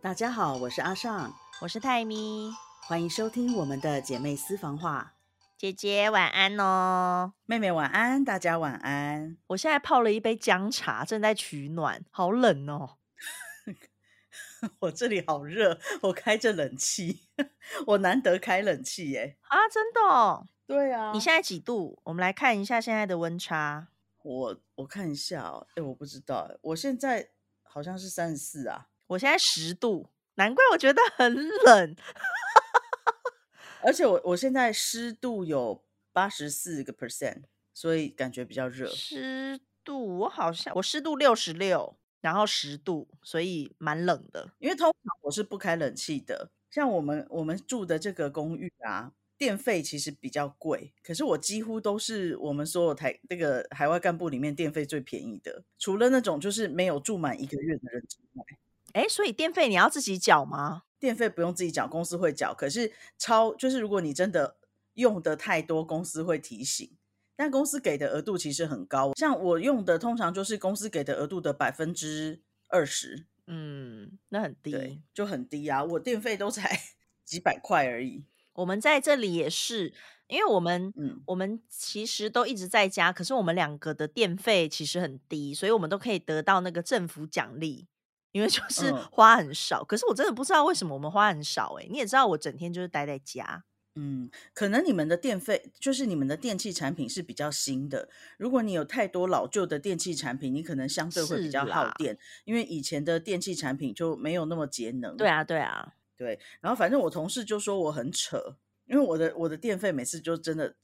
大家好，我是阿尚，我是泰咪，欢迎收听我们的姐妹私房话。姐姐晚安哦，妹妹晚安，大家晚安。我现在泡了一杯姜茶，正在取暖，好冷哦。我这里好热，我开着冷气，我难得开冷气耶。啊，真的？哦？对啊。你现在几度？我们来看一下现在的温差。我我看一下哦，哎，我不知道，我现在好像是三十四啊。我现在十度，难怪我觉得很冷。而且我我现在湿度有八十四个 percent，所以感觉比较热。湿度我好像我湿度六十六，然后十度，所以蛮冷的。因为通常我是不开冷气的，像我们我们住的这个公寓啊，电费其实比较贵，可是我几乎都是我们所有台那个海外干部里面电费最便宜的，除了那种就是没有住满一个月的人之外。哎，所以电费你要自己缴吗？电费不用自己缴，公司会缴。可是超就是如果你真的用的太多，公司会提醒。但公司给的额度其实很高，像我用的通常就是公司给的额度的百分之二十。嗯，那很低，就很低啊！我电费都才 几百块而已。我们在这里也是，因为我们，嗯，我们其实都一直在家，可是我们两个的电费其实很低，所以我们都可以得到那个政府奖励。因为就是花很少，可是我真的不知道为什么我们花很少哎。你也知道我整天就是待在家，嗯，可能你们的电费就是你们的电器产品是比较新的。如果你有太多老旧的电器产品，你可能相对会比较耗电，因为以前的电器产品就没有那么节能。对啊，对啊，对。然后反正我同事就说我很扯，因为我的我的电费每次就真的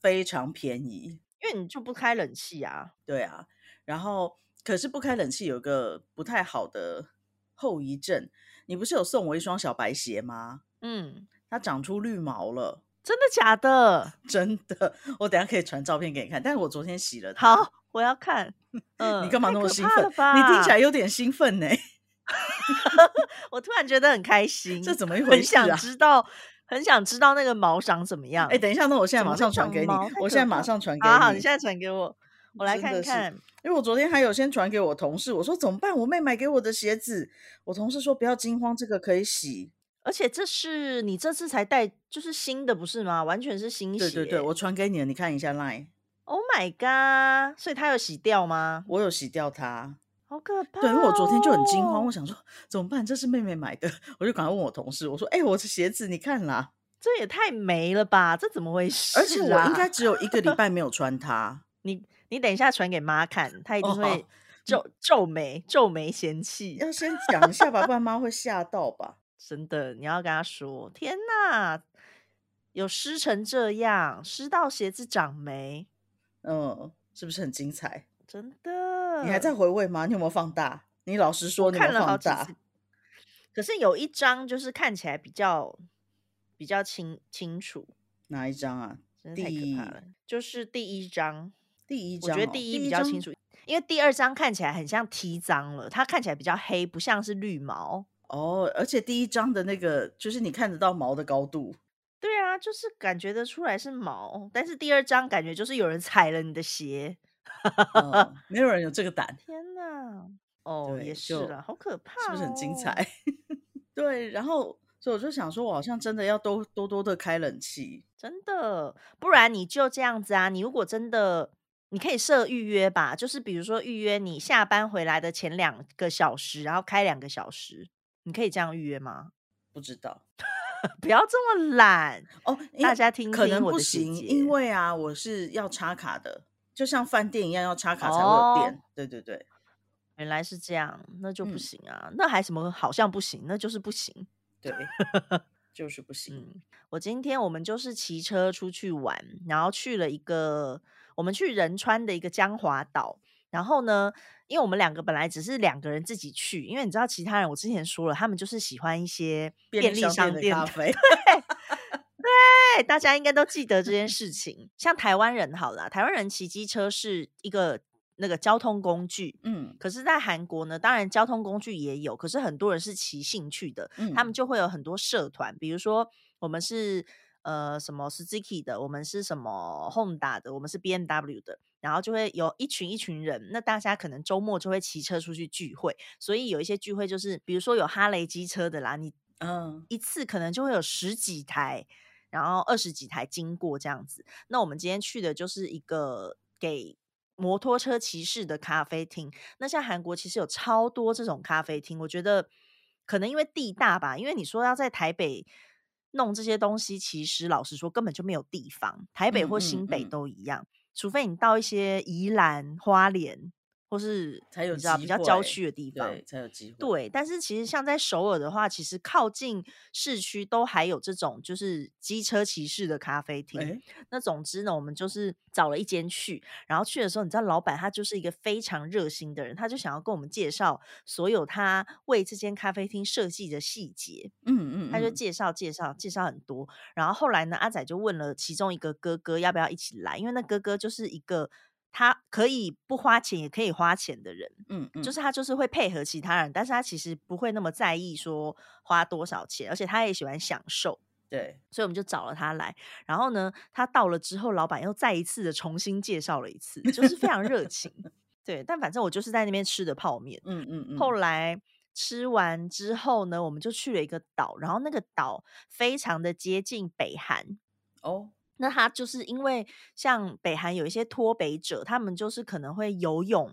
非常便宜，因为你就不开冷气啊。对啊，然后。可是不开冷气有个不太好的后遗症，你不是有送我一双小白鞋吗？嗯，它长出绿毛了，真的假的？真的，我等下可以传照片给你看。但是我昨天洗了它。好，我要看。嗯，你干嘛那么兴奋？你听起来有点兴奋呢。我突然觉得很开心，这怎么一回事啊？很想知道，很想知道那个毛长怎么样。哎，等一下，那我现在马上传给你。我现在马上传给你。好好，你现在传给我。我来看看，因为我昨天还有先传给我同事，我说怎么办？我妹买给我的鞋子，我同事说不要惊慌，这个可以洗，而且这是你这次才带，就是新的不是吗？完全是新鞋。对对对，我传给你了，你看一下 line。Oh my god！所以它有洗掉吗？我有洗掉它，好可怕。对，因为我昨天就很惊慌，我想说怎么办？这是妹妹买的，我就赶快问我同事，我说哎，我的鞋子你看啦，这也太没了吧？这怎么回事？而且我应该只有一个礼拜没有穿它，你。你等一下传给妈看，她一定会皱皱眉、皱眉嫌弃。要先讲一下吧，不然 妈会吓到吧？真的，你要跟她说：“天哪，有湿成这样，湿到鞋子长霉。”嗯，是不是很精彩？真的。你还在回味吗？你有没有放大？你老实说，你看了好几次。可是有一张就是看起来比较比较清清楚。哪一张啊？真的太可怕了。就是第一张。第一张，我觉得第一比较清楚，因为第二张看起来很像 T 脏了，它看起来比较黑，不像是绿毛哦。而且第一张的那个，就是你看得到毛的高度，对啊，就是感觉得出来是毛。但是第二张感觉就是有人踩了你的鞋，没有人有这个胆。天哪，哦，也是了，好可怕，是不是很精彩？对，然后。所以我就想说，我好像真的要多多多的开冷气，真的，不然你就这样子啊。你如果真的，你可以设预约吧，就是比如说预约你下班回来的前两个小时，然后开两个小时，你可以这样预约吗？不知道，不要这么懒哦。大家听，可能不行，因为啊，我是要插卡的，就像饭店一样要插卡才会有电。对对对，原来是这样，那就不行啊。那还什么好像不行，那就是不行。对，就是不行。我今天我们就是骑车出去玩，然后去了一个我们去仁川的一个江华岛。然后呢，因为我们两个本来只是两个人自己去，因为你知道其他人，我之前说了，他们就是喜欢一些便利商店咖啡。对，大家应该都记得这件事情。像台湾人好了，台湾人骑机车是一个。那个交通工具，嗯，可是，在韩国呢，当然交通工具也有，可是很多人是骑兴趣的，他们就会有很多社团，比如说我们是呃什么 Suzuki 的，我们是什么 Honda 的，我们是 B M W 的，然后就会有一群一群人，那大家可能周末就会骑车出去聚会，所以有一些聚会就是，比如说有哈雷机车的啦，你嗯一次可能就会有十几台，然后二十几台经过这样子。那我们今天去的就是一个给。摩托车骑士的咖啡厅，那像韩国其实有超多这种咖啡厅，我觉得可能因为地大吧，因为你说要在台北弄这些东西，其实老实说根本就没有地方，台北或新北都一样，除非你到一些宜兰花莲。或是才有知道比较郊区的地方，对，才有机会。对，但是其实像在首尔的话，其实靠近市区都还有这种就是机车骑士的咖啡厅。那总之呢，我们就是找了一间去，然后去的时候，你知道老板他就是一个非常热心的人，他就想要跟我们介绍所有他为这间咖啡厅设计的细节。嗯嗯，他就介绍介绍介绍很多。然后后来呢，阿仔就问了其中一个哥哥要不要一起来，因为那哥哥就是一个。他可以不花钱，也可以花钱的人，嗯嗯，就是他就是会配合其他人，但是他其实不会那么在意说花多少钱，而且他也喜欢享受，对，所以我们就找了他来。然后呢，他到了之后，老板又再一次的重新介绍了一次，就是非常热情，对。但反正我就是在那边吃的泡面，嗯嗯嗯。后来吃完之后呢，我们就去了一个岛，然后那个岛非常的接近北韩，哦。那他就是因为像北韩有一些脱北者，他们就是可能会游泳，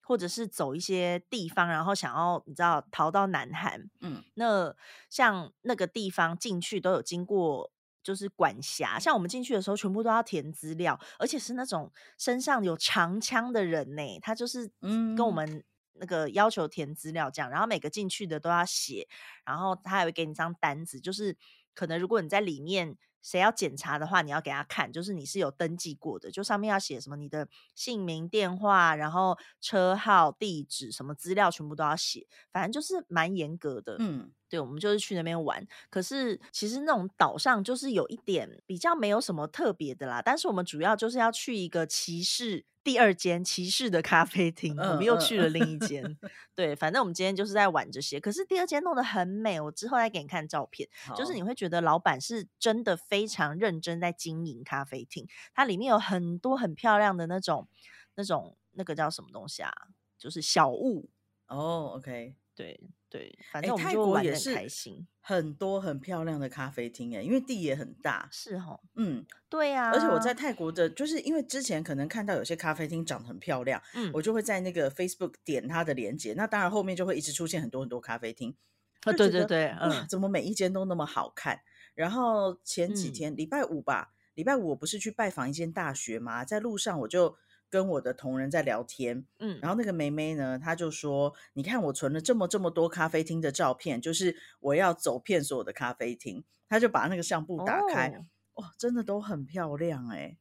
或者是走一些地方，然后想要你知道逃到南韩。嗯，那像那个地方进去都有经过，就是管辖。像我们进去的时候，全部都要填资料，而且是那种身上有长枪的人呢，他就是跟我们那个要求填资料这样，然后每个进去的都要写，然后他还会给你张单子，就是可能如果你在里面。谁要检查的话，你要给他看，就是你是有登记过的，就上面要写什么你的姓名、电话，然后车号、地址，什么资料全部都要写，反正就是蛮严格的。嗯，对，我们就是去那边玩。可是其实那种岛上就是有一点比较没有什么特别的啦，但是我们主要就是要去一个骑士。第二间骑士的咖啡厅，我们又去了另一间。对，反正我们今天就是在玩这些。可是第二间弄得很美，我之后再给你看照片。就是你会觉得老板是真的非常认真在经营咖啡厅，它里面有很多很漂亮的那种、那种那个叫什么东西啊？就是小物哦。OK，对。对，反正我们就玩的开心。很多很漂亮的咖啡厅哎，因为地也很大，是哦，嗯，对呀。而且我在泰国的，就是因为之前可能看到有些咖啡厅长得很漂亮，嗯，我就会在那个 Facebook 点它的链接，那当然后面就会一直出现很多很多咖啡厅。啊，对对对，嗯，怎么每一间都那么好看？然后前几天礼拜五吧，礼拜五我不是去拜访一间大学嘛，在路上我就。跟我的同仁在聊天，嗯，然后那个妹妹呢，她就说：“你看我存了这么这么多咖啡厅的照片，就是我要走遍所有的咖啡厅。”她就把那个相簿打开，哇，真的都很漂亮哎，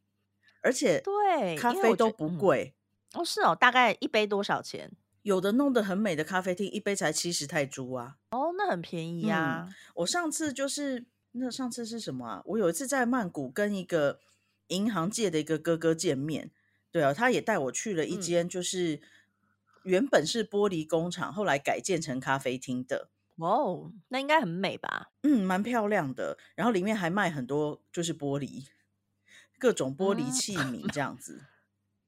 而且对咖啡都不贵哦，是哦，大概一杯多少钱？有的弄得很美的咖啡厅，一杯才七十泰铢啊，哦，那很便宜啊。我上次就是那上次是什么啊？我有一次在曼谷跟一个银行界的一个哥哥见面。对啊，他也带我去了一间，就是原本是玻璃工厂，后来改建成咖啡厅的。哇哦，那应该很美吧？嗯，蛮漂亮的。然后里面还卖很多，就是玻璃，各种玻璃器皿这样子。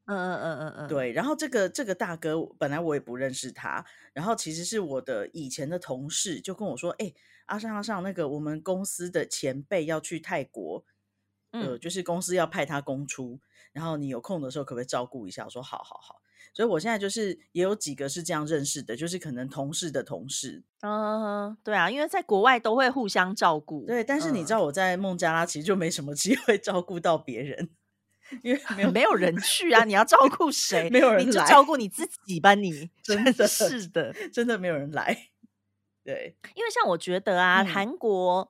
嗯嗯嗯嗯嗯，对。然后这个这个大哥本来我也不认识他，然后其实是我的以前的同事，就跟我说：“哎，阿尚阿尚，那个我们公司的前辈要去泰国，呃，就是公司要派他公出。”然后你有空的时候可不可以照顾一下？我说好好好，所以我现在就是也有几个是这样认识的，就是可能同事的同事。嗯，对啊，因为在国外都会互相照顾。对，但是你知道我在孟加拉其实就没什么机会照顾到别人，因为没有没有人去啊，你要照顾谁？没有人来，照顾你自己吧，你真的是的，真的没有人来。对，因为像我觉得啊，韩国。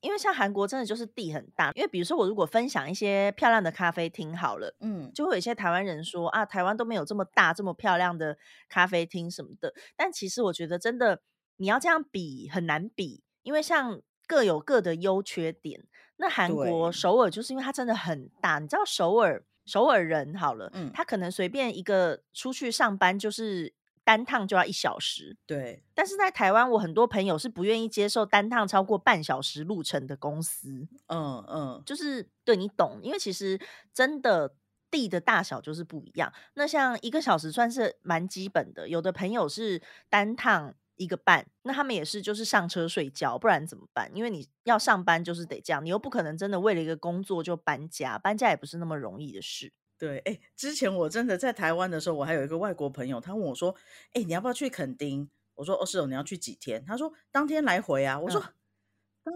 因为像韩国真的就是地很大，因为比如说我如果分享一些漂亮的咖啡厅好了，嗯，就会有一些台湾人说啊，台湾都没有这么大这么漂亮的咖啡厅什么的。但其实我觉得真的你要这样比很难比，因为像各有各的优缺点。那韩国首尔就是因为它真的很大，你知道首尔首尔人好了，嗯，他可能随便一个出去上班就是。单趟就要一小时。对，但是在台湾，我很多朋友是不愿意接受单趟超过半小时路程的公司。嗯嗯，就是对你懂，因为其实真的地的大小就是不一样。那像一个小时算是蛮基本的，有的朋友是单趟。一个半，那他们也是就是上车睡觉，不然怎么办？因为你要上班就是得这样，你又不可能真的为了一个工作就搬家，搬家也不是那么容易的事。对，哎，之前我真的在台湾的时候，我还有一个外国朋友，他问我说：“哎，你要不要去垦丁？”我说：“哦，是哦，你要去几天？”他说：“当天来回啊。”我说：“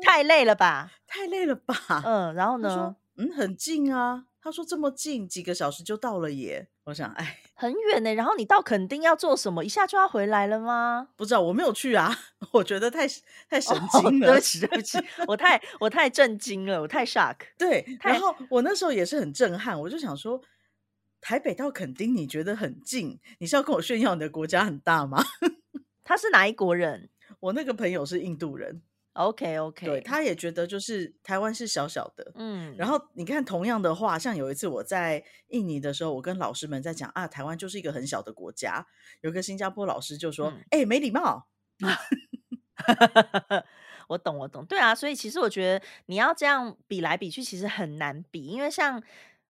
太累了吧，太累了吧。”嗯，然后呢？嗯，很近啊。他说这么近，几个小时就到了耶。我想，哎，很远呢。然后你到垦丁要做什么？一下就要回来了吗？不知道，我没有去啊。我觉得太太神经了。对不起，对不起，我太我太震惊了，我太 shock。对，然后我那时候也是很震撼。我就想说，台北到垦丁你觉得很近？你是要跟我炫耀你的国家很大吗？他是哪一国人？我那个朋友是印度人。OK OK，对，他也觉得就是台湾是小小的，嗯，然后你看同样的话，像有一次我在印尼的时候，我跟老师们在讲啊，台湾就是一个很小的国家，有个新加坡老师就说，哎，没礼貌。我懂我懂，对啊，所以其实我觉得你要这样比来比去，其实很难比，因为像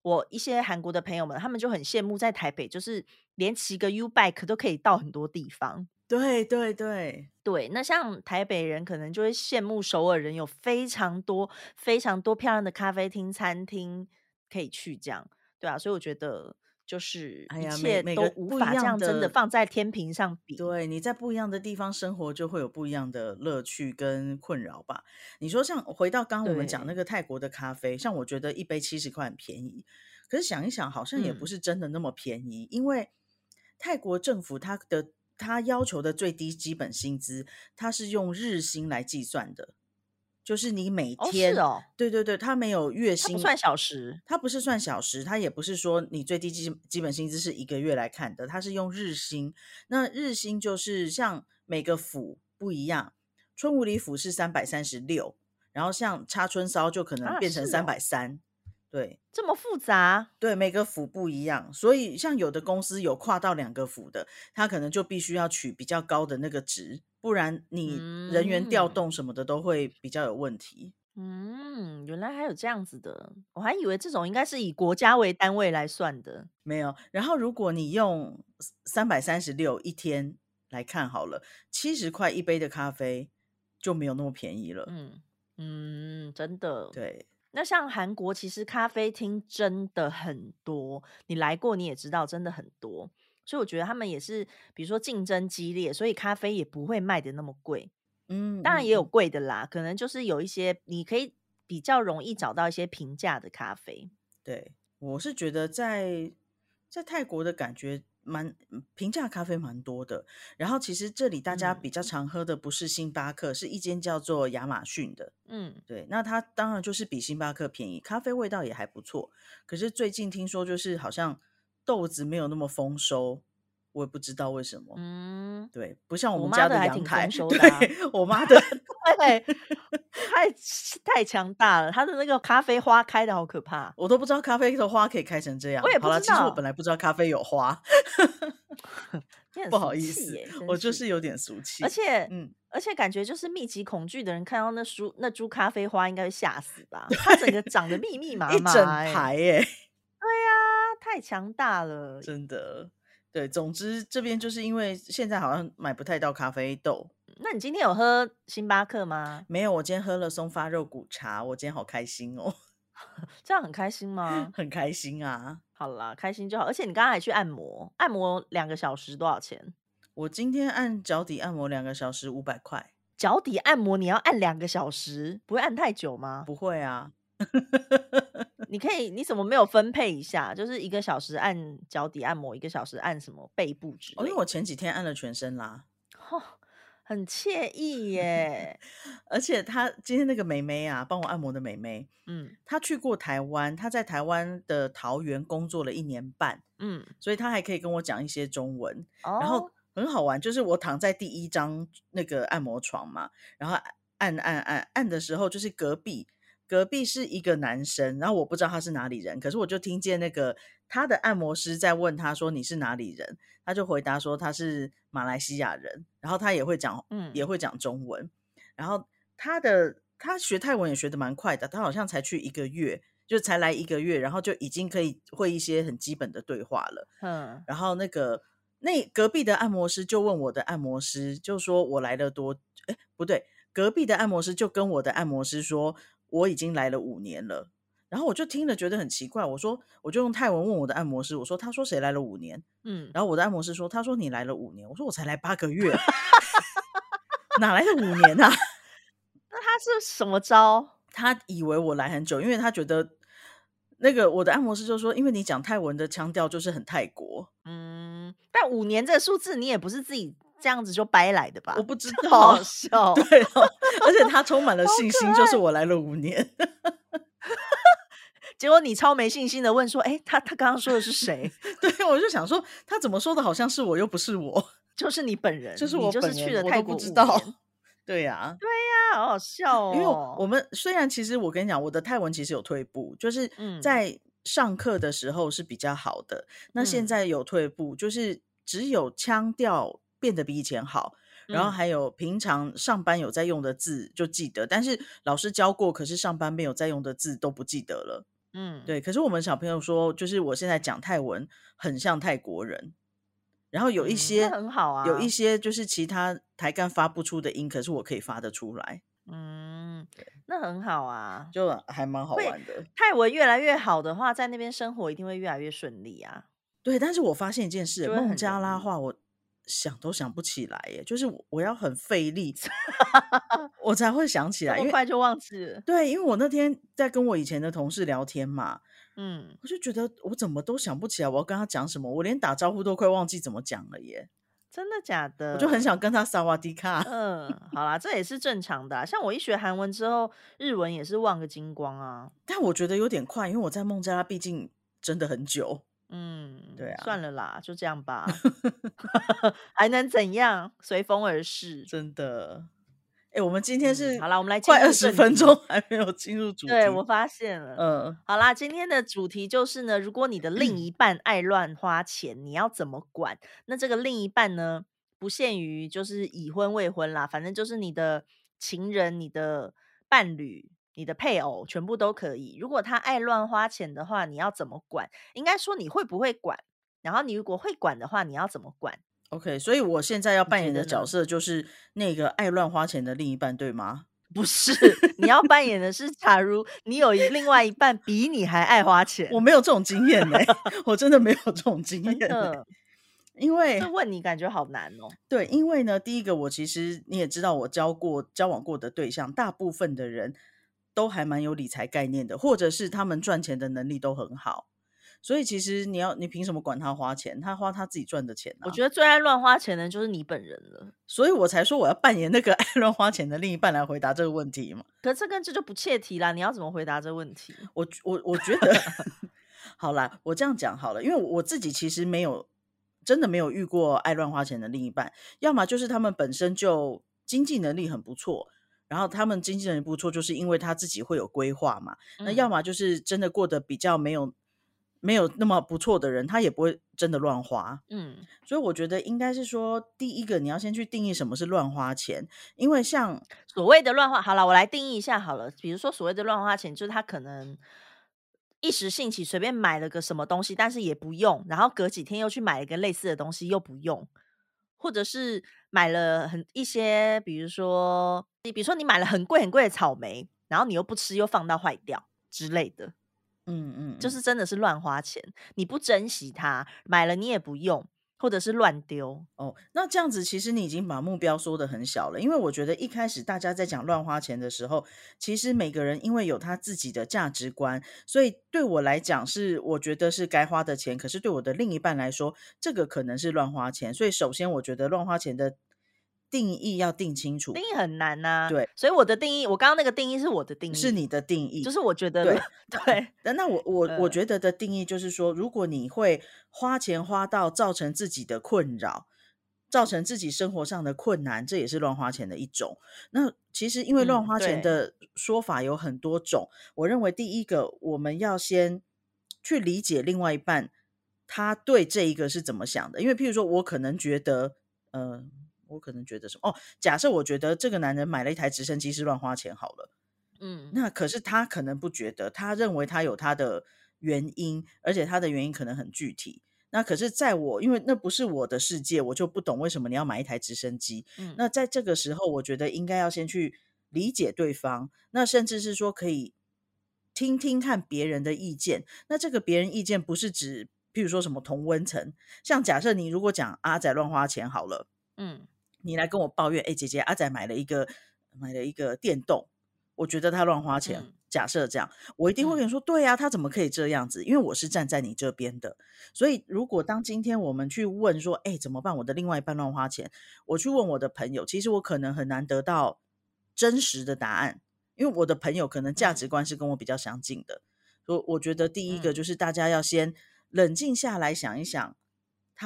我一些韩国的朋友们，他们就很羡慕在台北，就是连骑个 U bike 都可以到很多地方。对对对对，那像台北人可能就会羡慕首尔人有非常多非常多漂亮的咖啡厅、餐厅可以去，这样对啊，所以我觉得就是一切都无法这样真的放在天平上比。对，你在不一样的地方生活，就会有不一样的乐趣跟困扰吧。你说像回到刚刚我们讲那个泰国的咖啡，像我觉得一杯七十块很便宜，可是想一想，好像也不是真的那么便宜，因为泰国政府它的。他要求的最低基本薪资，他是用日薪来计算的，就是你每天哦，对对对，他没有月薪，算小时，他不是算小时，他也不是说你最低基基本薪资是一个月来看的，他是用日薪。那日薪就是像每个府不一样，春武里府是三百三十六，然后像插春烧就可能变成三百三。对，这么复杂，对每个府不一样，所以像有的公司有跨到两个府的，他可能就必须要取比较高的那个值，不然你人员调动什么的都会比较有问题。嗯，原来还有这样子的，我还以为这种应该是以国家为单位来算的，没有。然后如果你用三百三十六一天来看好了，七十块一杯的咖啡就没有那么便宜了。嗯嗯，真的，对。那像韩国，其实咖啡厅真的很多，你来过你也知道，真的很多。所以我觉得他们也是，比如说竞争激烈，所以咖啡也不会卖的那么贵。嗯，当然也有贵的啦，可能就是有一些你可以比较容易找到一些平价的咖啡。对，我是觉得在在泰国的感觉。蛮平价咖啡蛮多的，然后其实这里大家比较常喝的不是星巴克，是一间叫做亚马逊的。嗯，对，那它当然就是比星巴克便宜，咖啡味道也还不错。可是最近听说就是好像豆子没有那么丰收。我也不知道为什么，嗯，对，不像我们家的阳台，对，我妈的，对，太太强大了，它的那个咖啡花开的好可怕，我都不知道咖啡的花可以开成这样。我也不知道，其实我本来不知道咖啡有花，不好意思，我就是有点俗气，而且，嗯，而且感觉就是密集恐惧的人看到那株那株咖啡花应该会吓死吧？它整个长得密密麻麻，一整排耶，对呀，太强大了，真的。对，总之这边就是因为现在好像买不太到咖啡豆。那你今天有喝星巴克吗？没有，我今天喝了松发肉骨茶，我今天好开心哦。这样很开心吗？很开心啊。好啦，开心就好。而且你刚刚还去按摩，按摩两个小时多少钱？我今天按脚底按摩两个小时五百块。脚底按摩你要按两个小时，不会按太久吗？不会啊。你可以，你怎么没有分配一下？就是一个小时按脚底按摩，一个小时按什么背部之类。因为我前几天按了全身啦，很惬意耶。而且她今天那个美眉啊，帮我按摩的美眉，嗯，她去过台湾，她在台湾的桃园工作了一年半，嗯，所以她还可以跟我讲一些中文，然后很好玩。就是我躺在第一张那个按摩床嘛，然后按按按按的时候，就是隔壁。隔壁是一个男生，然后我不知道他是哪里人，可是我就听见那个他的按摩师在问他说你是哪里人，他就回答说他是马来西亚人，然后他也会讲，嗯，也会讲中文，然后他的他学泰文也学的蛮快的，他好像才去一个月，就才来一个月，然后就已经可以会一些很基本的对话了，嗯，然后那个那隔壁的按摩师就问我的按摩师，就说我来了多，哎，不对。隔壁的按摩师就跟我的按摩师说，我已经来了五年了。然后我就听了觉得很奇怪，我说我就用泰文问我的按摩师，我说他说谁来了五年？嗯，然后我的按摩师说他说你来了五年。我说我才来八个月，哪来的五年啊？那他是什么招？他以为我来很久，因为他觉得那个我的按摩师就说，因为你讲泰文的腔调就是很泰国。嗯，但五年这个数字你也不是自己。这样子就掰来的吧？我不知道，好笑。对，哦而且他充满了信心，就是我来了五年。结果你超没信心的问说：“哎，他他刚刚说的是谁？” 对，我就想说他怎么说的，好像是我，又不是我，就是你本人，就是我，就是去了泰国。不知道。对呀，对呀，好好笑哦。因为我们虽然其实我跟你讲，我的泰文其实有退步，就是在上课的时候是比较好的，那现在有退步，就是只有腔调。变得比以前好，然后还有平常上班有在用的字就记得，但是老师教过，可是上班没有在用的字都不记得了。嗯，对。可是我们小朋友说，就是我现在讲泰文很像泰国人，然后有一些很好啊，有一些就是其他台干发不出的音，可是我可以发得出来。嗯，那很好啊，就还蛮好玩的。泰文越来越好的话，在那边生活一定会越来越顺利啊。对，但是我发现一件事，孟加拉话我。想都想不起来耶，就是我要很费力，我才会想起来，因为快就忘记了。对，因为我那天在跟我以前的同事聊天嘛，嗯，我就觉得我怎么都想不起来我要跟他讲什么，我连打招呼都快忘记怎么讲了耶。真的假的？我就很想跟他萨瓦迪卡。嗯，好啦，这也是正常的。像我一学韩文之后，日文也是忘个精光啊。但我觉得有点快，因为我在孟加拉毕竟真的很久。嗯，对啊，算了啦，就这样吧，还能怎样？随风而逝，真的。哎，我们今天是好了，我们来快二十分钟还没有进入主题。对我发现了，嗯，好啦，今天的主题就是呢，如果你的另一半爱乱花钱，你要怎么管？那这个另一半呢，不限于就是已婚未婚啦，反正就是你的情人、你的伴侣。你的配偶全部都可以。如果他爱乱花钱的话，你要怎么管？应该说你会不会管？然后你如果会管的话，你要怎么管？OK，所以我现在要扮演的角色就是那个爱乱花钱的另一半，对吗？不是，你要扮演的是，假如你有另外一半比你还爱花钱，我没有这种经验呢，我真的没有这种经验。因为问你感觉好难哦。对，因为呢，第一个我其实你也知道，我交过交往过的对象，大部分的人。都还蛮有理财概念的，或者是他们赚钱的能力都很好，所以其实你要你凭什么管他花钱？他花他自己赚的钱。我觉得最爱乱花钱的就是你本人了，所以我才说我要扮演那个 爱乱花钱的另一半来回答这个问题嘛。可这跟这就不切题啦，你要怎么回答这问题？我我我觉得 好啦，我这样讲好了，因为我自己其实没有真的没有遇过爱乱花钱的另一半，要么就是他们本身就经济能力很不错。然后他们经纪人不错，就是因为他自己会有规划嘛。那要么就是真的过得比较没有没有那么不错的人，他也不会真的乱花。嗯，所以我觉得应该是说，第一个你要先去定义什么是乱花钱，因为像所谓的乱花，好了，我来定义一下好了。比如说所谓的乱花钱，就是他可能一时兴起随便买了个什么东西，但是也不用，然后隔几天又去买一个类似的东西又不用。或者是买了很一些，比如说你，比如说你买了很贵很贵的草莓，然后你又不吃，又放到坏掉之类的，嗯嗯，就是真的是乱花钱，你不珍惜它，买了你也不用。或者是乱丢哦，那这样子其实你已经把目标缩得很小了，因为我觉得一开始大家在讲乱花钱的时候，其实每个人因为有他自己的价值观，所以对我来讲是我觉得是该花的钱，可是对我的另一半来说，这个可能是乱花钱，所以首先我觉得乱花钱的。定义要定清楚，定义很难呐。对，所以我的定义，我刚刚那个定义是我的定义，是你的定义，就是我觉得对对。那那我我我觉得的定义就是说，如果你会花钱花到造成自己的困扰，造成自己生活上的困难，这也是乱花钱的一种。那其实因为乱花钱的说法有很多种，我认为第一个我们要先去理解另外一半他对这一个是怎么想的。因为譬如说我可能觉得，呃，我可能觉得什么？哦，假设我觉得这个男人买了一台直升机是乱花钱好了，嗯，那可是他可能不觉得，他认为他有他的原因，而且他的原因可能很具体。那可是，在我因为那不是我的世界，我就不懂为什么你要买一台直升机。嗯，那在这个时候，我觉得应该要先去理解对方，那甚至是说可以听听看别人的意见。那这个别人意见不是指，譬如说什么同温层，像假设你如果讲阿仔乱花钱好了，嗯，你来跟我抱怨，哎，姐姐，阿仔买了一个买了一个电动，我觉得他乱花钱。假设这样，我一定会跟你说，对呀，他怎么可以这样子？因为我是站在你这边的。所以，如果当今天我们去问说，哎，怎么办？我的另外一半乱花钱，我去问我的朋友，其实我可能很难得到真实的答案，因为我的朋友可能价值观是跟我比较相近的。我我觉得第一个就是大家要先冷静下来想一想，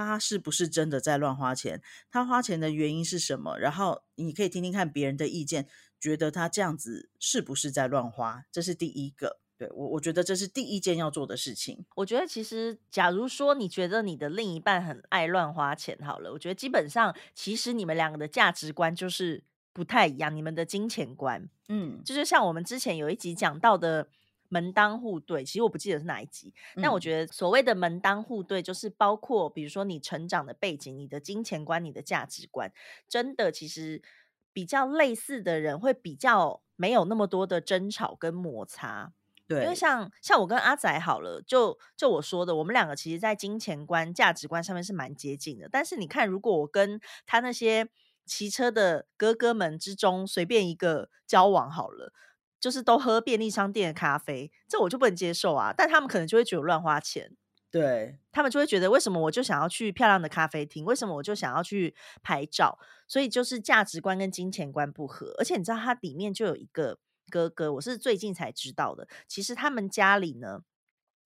他是不是真的在乱花钱？他花钱的原因是什么？然后你可以听听看别人的意见。觉得他这样子是不是在乱花？这是第一个，对我我觉得这是第一件要做的事情。我觉得其实，假如说你觉得你的另一半很爱乱花钱，好了，我觉得基本上其实你们两个的价值观就是不太一样，你们的金钱观，嗯，就是像我们之前有一集讲到的门当户对，其实我不记得是哪一集，但我觉得所谓的门当户对，就是包括比如说你成长的背景、你的金钱观、你的价值观，真的其实。比较类似的人会比较没有那么多的争吵跟摩擦，对，因为像像我跟阿仔好了，就就我说的，我们两个其实在金钱观、价值观上面是蛮接近的。但是你看，如果我跟他那些骑车的哥哥们之中随便一个交往好了，就是都喝便利商店的咖啡，这我就不能接受啊。但他们可能就会觉得乱花钱。对他们就会觉得，为什么我就想要去漂亮的咖啡厅？为什么我就想要去拍照？所以就是价值观跟金钱观不合。而且你知道，它里面就有一个哥哥，我是最近才知道的。其实他们家里呢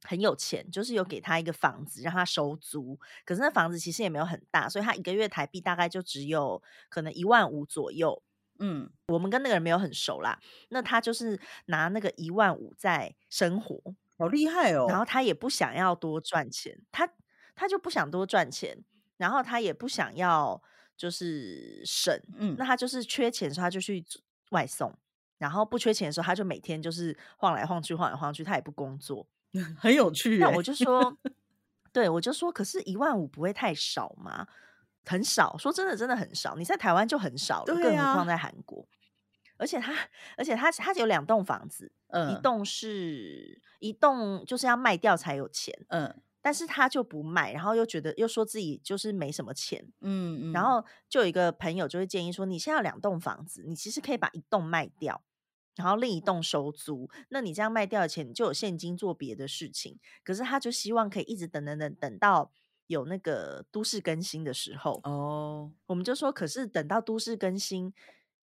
很有钱，就是有给他一个房子让他收租。可是那房子其实也没有很大，所以他一个月台币大概就只有可能一万五左右。嗯，我们跟那个人没有很熟啦。那他就是拿那个一万五在生活。好厉害哦！然后他也不想要多赚钱，他他就不想多赚钱，然后他也不想要就是省，嗯，那他就是缺钱的时候他就去外送，然后不缺钱的时候他就每天就是晃来晃去，晃来晃去，他也不工作，很有趣。那我就说，对我就说，可是一万五不会太少吗？很少，说真的，真的很少。你在台湾就很少了，更何况在韩国。而且他，而且他，他有两栋房子，嗯，一栋是一栋就是要卖掉才有钱，嗯，但是他就不卖，然后又觉得又说自己就是没什么钱，嗯嗯，然后就有一个朋友就会建议说，你现在有两栋房子，你其实可以把一栋卖掉，然后另一栋收租，那你这样卖掉的钱，你就有现金做别的事情。可是他就希望可以一直等等等等到有那个都市更新的时候，哦，我们就说，可是等到都市更新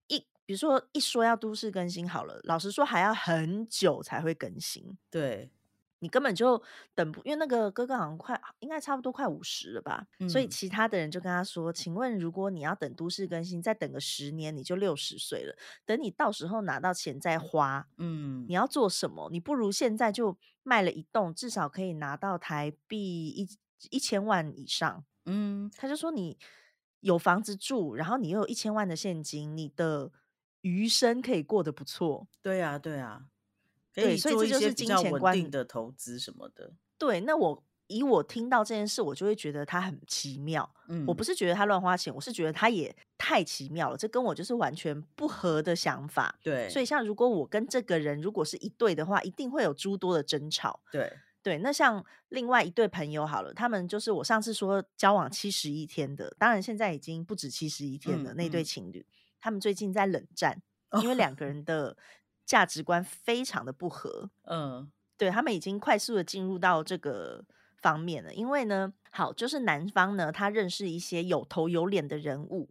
一。比如说，一说要都市更新好了，老实说还要很久才会更新。对，你根本就等不，因为那个哥哥好像快，应该差不多快五十了吧。所以其他的人就跟他说：“请问，如果你要等都市更新，再等个十年，你就六十岁了。等你到时候拿到钱再花，嗯，你要做什么？你不如现在就卖了一栋，至少可以拿到台币一一千万以上。”嗯，他就说：“你有房子住，然后你又有一千万的现金，你的。”余生可以过得不错，对啊，对啊，对，所以这就是金钱观的投资什么的。对，那我以我听到这件事，我就会觉得他很奇妙。嗯，我不是觉得他乱花钱，我是觉得他也太奇妙了，这跟我就是完全不合的想法。对，所以像如果我跟这个人如果是一对的话，一定会有诸多的争吵。对，对，那像另外一对朋友好了，他们就是我上次说交往七十一天的，当然现在已经不止七十一天了，那对情侣。他们最近在冷战，因为两个人的价值观非常的不合。嗯，对他们已经快速的进入到这个方面了。因为呢，好，就是男方呢，他认识一些有头有脸的人物，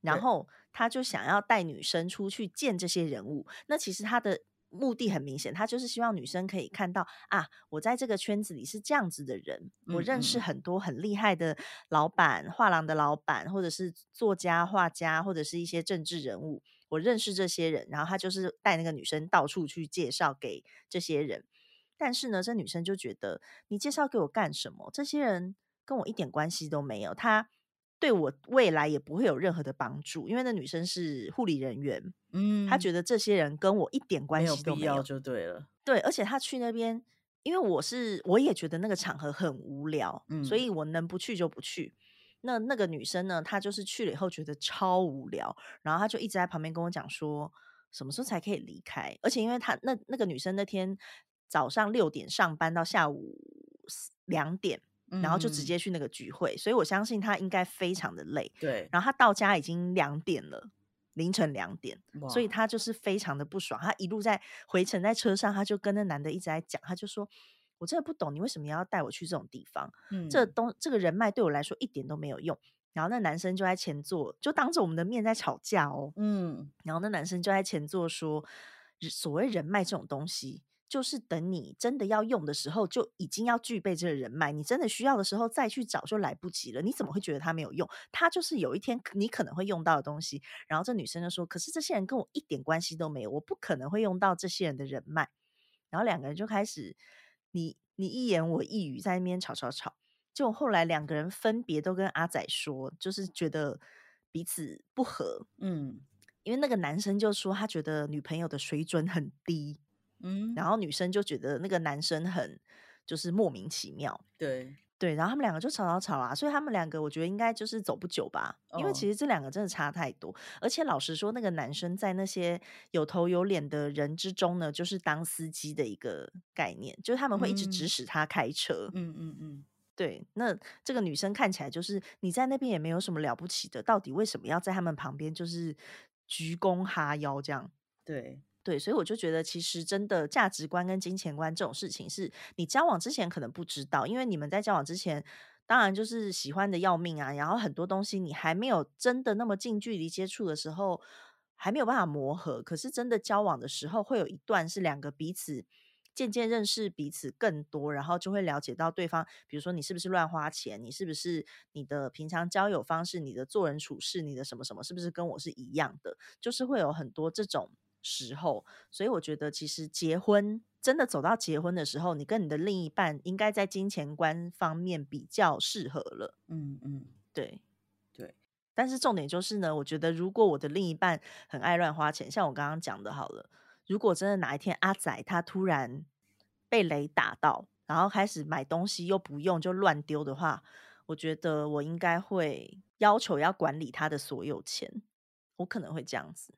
然后他就想要带女生出去见这些人物。那其实他的目的很明显，他就是希望女生可以看到啊，我在这个圈子里是这样子的人，我认识很多很厉害的老板、画廊的老板，或者是作家、画家，或者是一些政治人物，我认识这些人，然后他就是带那个女生到处去介绍给这些人。但是呢，这女生就觉得你介绍给我干什么？这些人跟我一点关系都没有，他对我未来也不会有任何的帮助。因为那女生是护理人员，嗯，她觉得这些人跟我一点关系都没有，就对了。对，而且她去那边，因为我是我也觉得那个场合很无聊，嗯所以我能不去就不去。那那个女生呢，她就是去了以后觉得超无聊，然后她就一直在旁边跟我讲说，什么时候才可以离开？而且因为她那那个女生那天。早上六点上班到下午两点，然后就直接去那个聚会，所以我相信他应该非常的累。对，然后他到家已经两点了，凌晨两点，所以他就是非常的不爽。他一路在回程在车上，他就跟那男的一直在讲，他就说：“我真的不懂你为什么要带我去这种地方，这东这个人脉对我来说一点都没有用。”然后那男生就在前座，就当着我们的面在吵架哦。嗯，然后那男生就在前座说：“所谓人脉这种东西。”就是等你真的要用的时候，就已经要具备这个人脉。你真的需要的时候再去找，就来不及了。你怎么会觉得他没有用？他就是有一天你可能会用到的东西。然后这女生就说：“可是这些人跟我一点关系都没有，我不可能会用到这些人的人脉。”然后两个人就开始你你一言我一语在那边吵吵吵。就后来两个人分别都跟阿仔说，就是觉得彼此不合。嗯，因为那个男生就说他觉得女朋友的水准很低。嗯，然后女生就觉得那个男生很就是莫名其妙，对。对，然后他们两个就吵吵吵啦，所以他们两个我觉得应该就是走不久吧，因为其实这两个真的差太多，而且老实说，那个男生在那些有头有脸的人之中呢，就是当司机的一个概念，就是他们会一直指。使他开车，嗯嗯嗯，对，那这个女生看起来就是你在那边也没有什么了不起的，到底为什么要在他们旁边就是鞠躬哈腰这样？对。对，所以我就觉得，其实真的价值观跟金钱观这种事情，是你交往之前可能不知道，因为你们在交往之前，当然就是喜欢的要命啊，然后很多东西你还没有真的那么近距离接触的时候，还没有办法磨合。可是真的交往的时候，会有一段是两个彼此渐渐认识彼此更多，然后就会了解到对方，比如说你是不是乱花钱，你是不是你的平常交友方式，你的做人处事，你的什么什么，是不是跟我是一样的，就是会有很多这种。时候，所以我觉得其实结婚真的走到结婚的时候，你跟你的另一半应该在金钱观方面比较适合了。嗯嗯，对对。但是重点就是呢，我觉得如果我的另一半很爱乱花钱，像我刚刚讲的，好了，如果真的哪一天阿仔他突然被雷打到，然后开始买东西又不用就乱丢的话，我觉得我应该会要求要管理他的所有钱，我可能会这样子。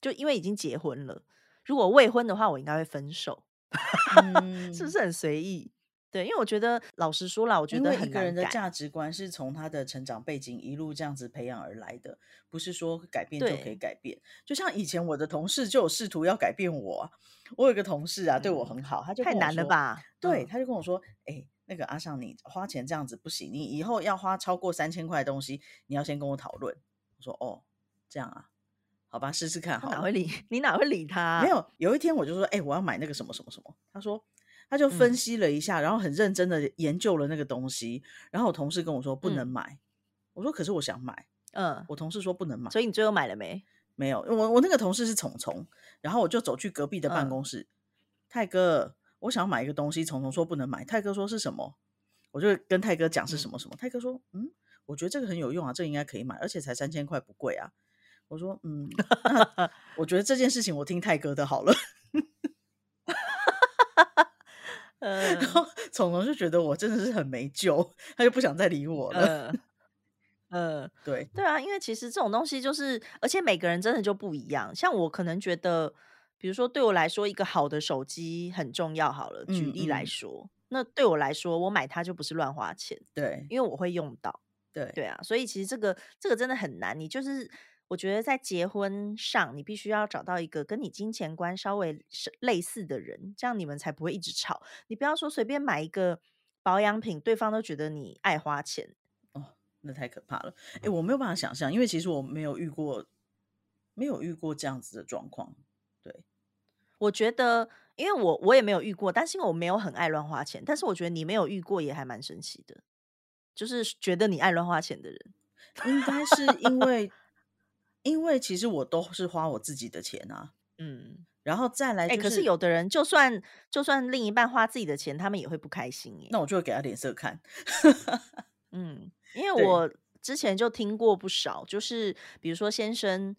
就因为已经结婚了，如果未婚的话，我应该会分手，是不是很随意？对，因为我觉得老实说了，我觉得一个人的价值观是从他的成长背景一路这样子培养而来的，不是说改变就可以改变。就像以前我的同事就有试图要改变我，我有个同事啊，对我很好，他就太难了吧？对，他就跟我说：“哎，那个阿尚，你花钱这样子不行，你以后要花超过三千块的东西，你要先跟我讨论。”我说：“哦，这样啊。”好吧，试试看。哪会理你？哪会理他？没有。有一天我就说：“哎，我要买那个什么什么什么。”他说，他就分析了一下，然后很认真的研究了那个东西。然后我同事跟我说不能买。我说：“可是我想买。”嗯，我同事说不能买。所以你最后买了没？没有。我我那个同事是虫虫，然后我就走去隔壁的办公室。泰哥，我想买一个东西，虫虫说不能买。泰哥说是什么？我就跟泰哥讲是什么什么。泰哥说：“嗯，我觉得这个很有用啊，这应该可以买，而且才三千块，不贵啊。”我说嗯，我觉得这件事情我听泰哥的好了。然后虫虫就觉得我真的是很没救，他就不想再理我了。嗯，对对啊，因为其实这种东西就是，而且每个人真的就不一样。像我可能觉得，比如说对我来说，一个好的手机很重要。好了，举例来说，那对我来说，我买它就不是乱花钱。对，因为我会用到。对对啊，所以其实这个这个真的很难。你就是。我觉得在结婚上，你必须要找到一个跟你金钱观稍微类似的人，这样你们才不会一直吵。你不要说随便买一个保养品，对方都觉得你爱花钱哦，那太可怕了。哎，我没有办法想象，因为其实我没有遇过，没有遇过这样子的状况。对，我觉得，因为我我也没有遇过，但是因为我没有很爱乱花钱，但是我觉得你没有遇过也还蛮神奇的，就是觉得你爱乱花钱的人，应该是因为，因为其实我都是花我自己的钱啊，嗯，然后再来，哎，可是有的人就算就算另一半花自己的钱，他们也会不开心耶，那我就会给他脸色看，嗯，因为 我之前就听过不少，就是比如说先生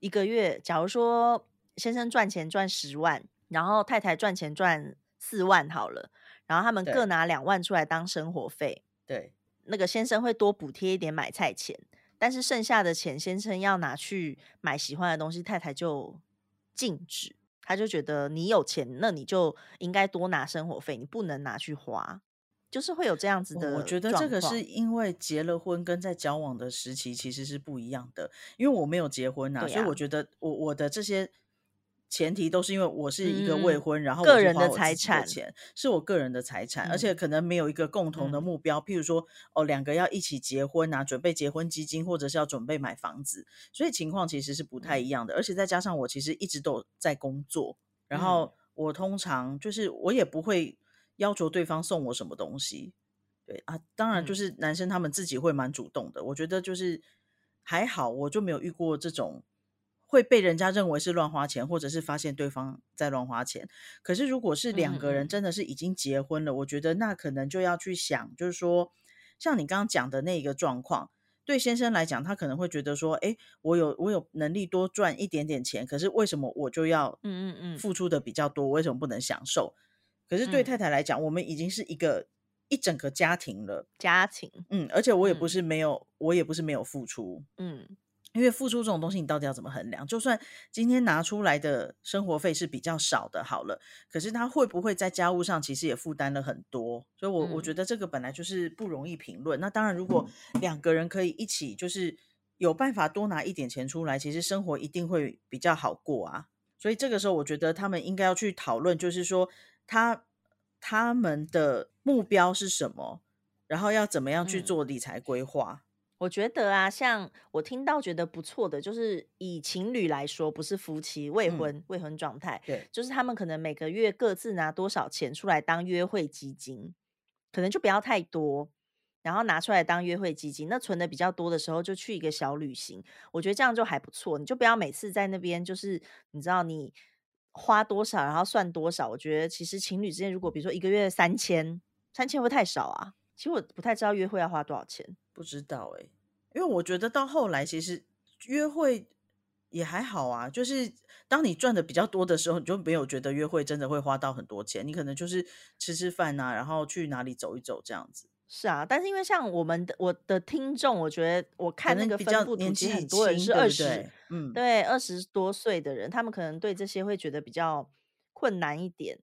一个月，假如说。先生赚钱赚十万，然后太太赚钱赚四万好了，然后他们各拿两万出来当生活费。对，那个先生会多补贴一点买菜钱，但是剩下的钱先生要拿去买喜欢的东西，太太就禁止。他就觉得你有钱，那你就应该多拿生活费，你不能拿去花，就是会有这样子的。我觉得这个是因为结了婚跟在交往的时期其实是不一样的，因为我没有结婚啊，所以我觉得我我的这些。前提都是因为我是一个未婚，然后个人的财产钱是我个人的财产，而且可能没有一个共同的目标，譬如说哦，两个要一起结婚啊，准备结婚基金，或者是要准备买房子，所以情况其实是不太一样的。而且再加上我其实一直都在工作，然后我通常就是我也不会要求对方送我什么东西，对啊，当然就是男生他们自己会蛮主动的，我觉得就是还好，我就没有遇过这种。会被人家认为是乱花钱，或者是发现对方在乱花钱。可是如果是两个人真的是已经结婚了，我觉得那可能就要去想，就是说，像你刚刚讲的那个状况，对先生来讲，他可能会觉得说，哎，我有我有能力多赚一点点钱，可是为什么我就要嗯嗯嗯付出的比较多？为什么不能享受？可是对太太来讲，我们已经是一个一整个家庭了，家庭，嗯，而且我也不是没有，我也不是没有付出，嗯。因为付出这种东西，你到底要怎么衡量？就算今天拿出来的生活费是比较少的，好了，可是他会不会在家务上其实也负担了很多？所以，我我觉得这个本来就是不容易评论。那当然，如果两个人可以一起，就是有办法多拿一点钱出来，其实生活一定会比较好过啊。所以这个时候，我觉得他们应该要去讨论，就是说他他们的目标是什么，然后要怎么样去做理财规划。我觉得啊，像我听到觉得不错的，就是以情侣来说，不是夫妻未婚未婚状态，对，就是他们可能每个月各自拿多少钱出来当约会基金，可能就不要太多，然后拿出来当约会基金。那存的比较多的时候，就去一个小旅行，我觉得这样就还不错。你就不要每次在那边，就是你知道你花多少，然后算多少。我觉得其实情侣之间，如果比如说一个月三千，三千会太少啊。其实我不太知道约会要花多少钱。不知道哎，因为我觉得到后来其实约会也还好啊，就是当你赚的比较多的时候，你就没有觉得约会真的会花到很多钱，你可能就是吃吃饭啊，然后去哪里走一走这样子。是啊，但是因为像我们的我的听众，我觉得我看那个分布，年纪很多人是二十，嗯，对，二十多岁的人，他们可能对这些会觉得比较困难一点。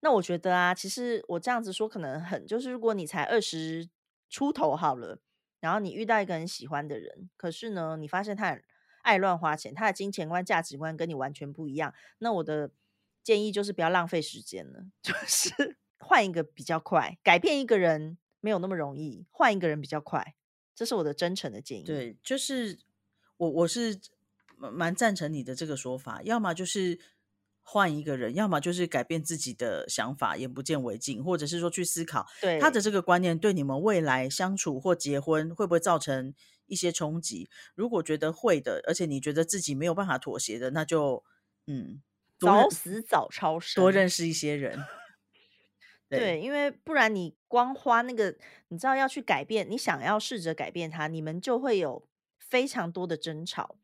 那我觉得啊，其实我这样子说可能很，就是如果你才二十出头好了。然后你遇到一个很喜欢的人，可是呢，你发现他很爱乱花钱，他的金钱观、价值观跟你完全不一样。那我的建议就是不要浪费时间了，就是换一个比较快。改变一个人没有那么容易，换一个人比较快。这是我的真诚的建议。对，就是我我是蛮赞成你的这个说法。要么就是。换一个人，要么就是改变自己的想法，眼不见为净，或者是说去思考他的这个观念对你们未来相处或结婚会不会造成一些冲击？如果觉得会的，而且你觉得自己没有办法妥协的，那就嗯，早死早超生，多认识一些人。对，因为不然你光花那个，你知道要去改变，你想要试着改变他，你们就会有非常多的争吵。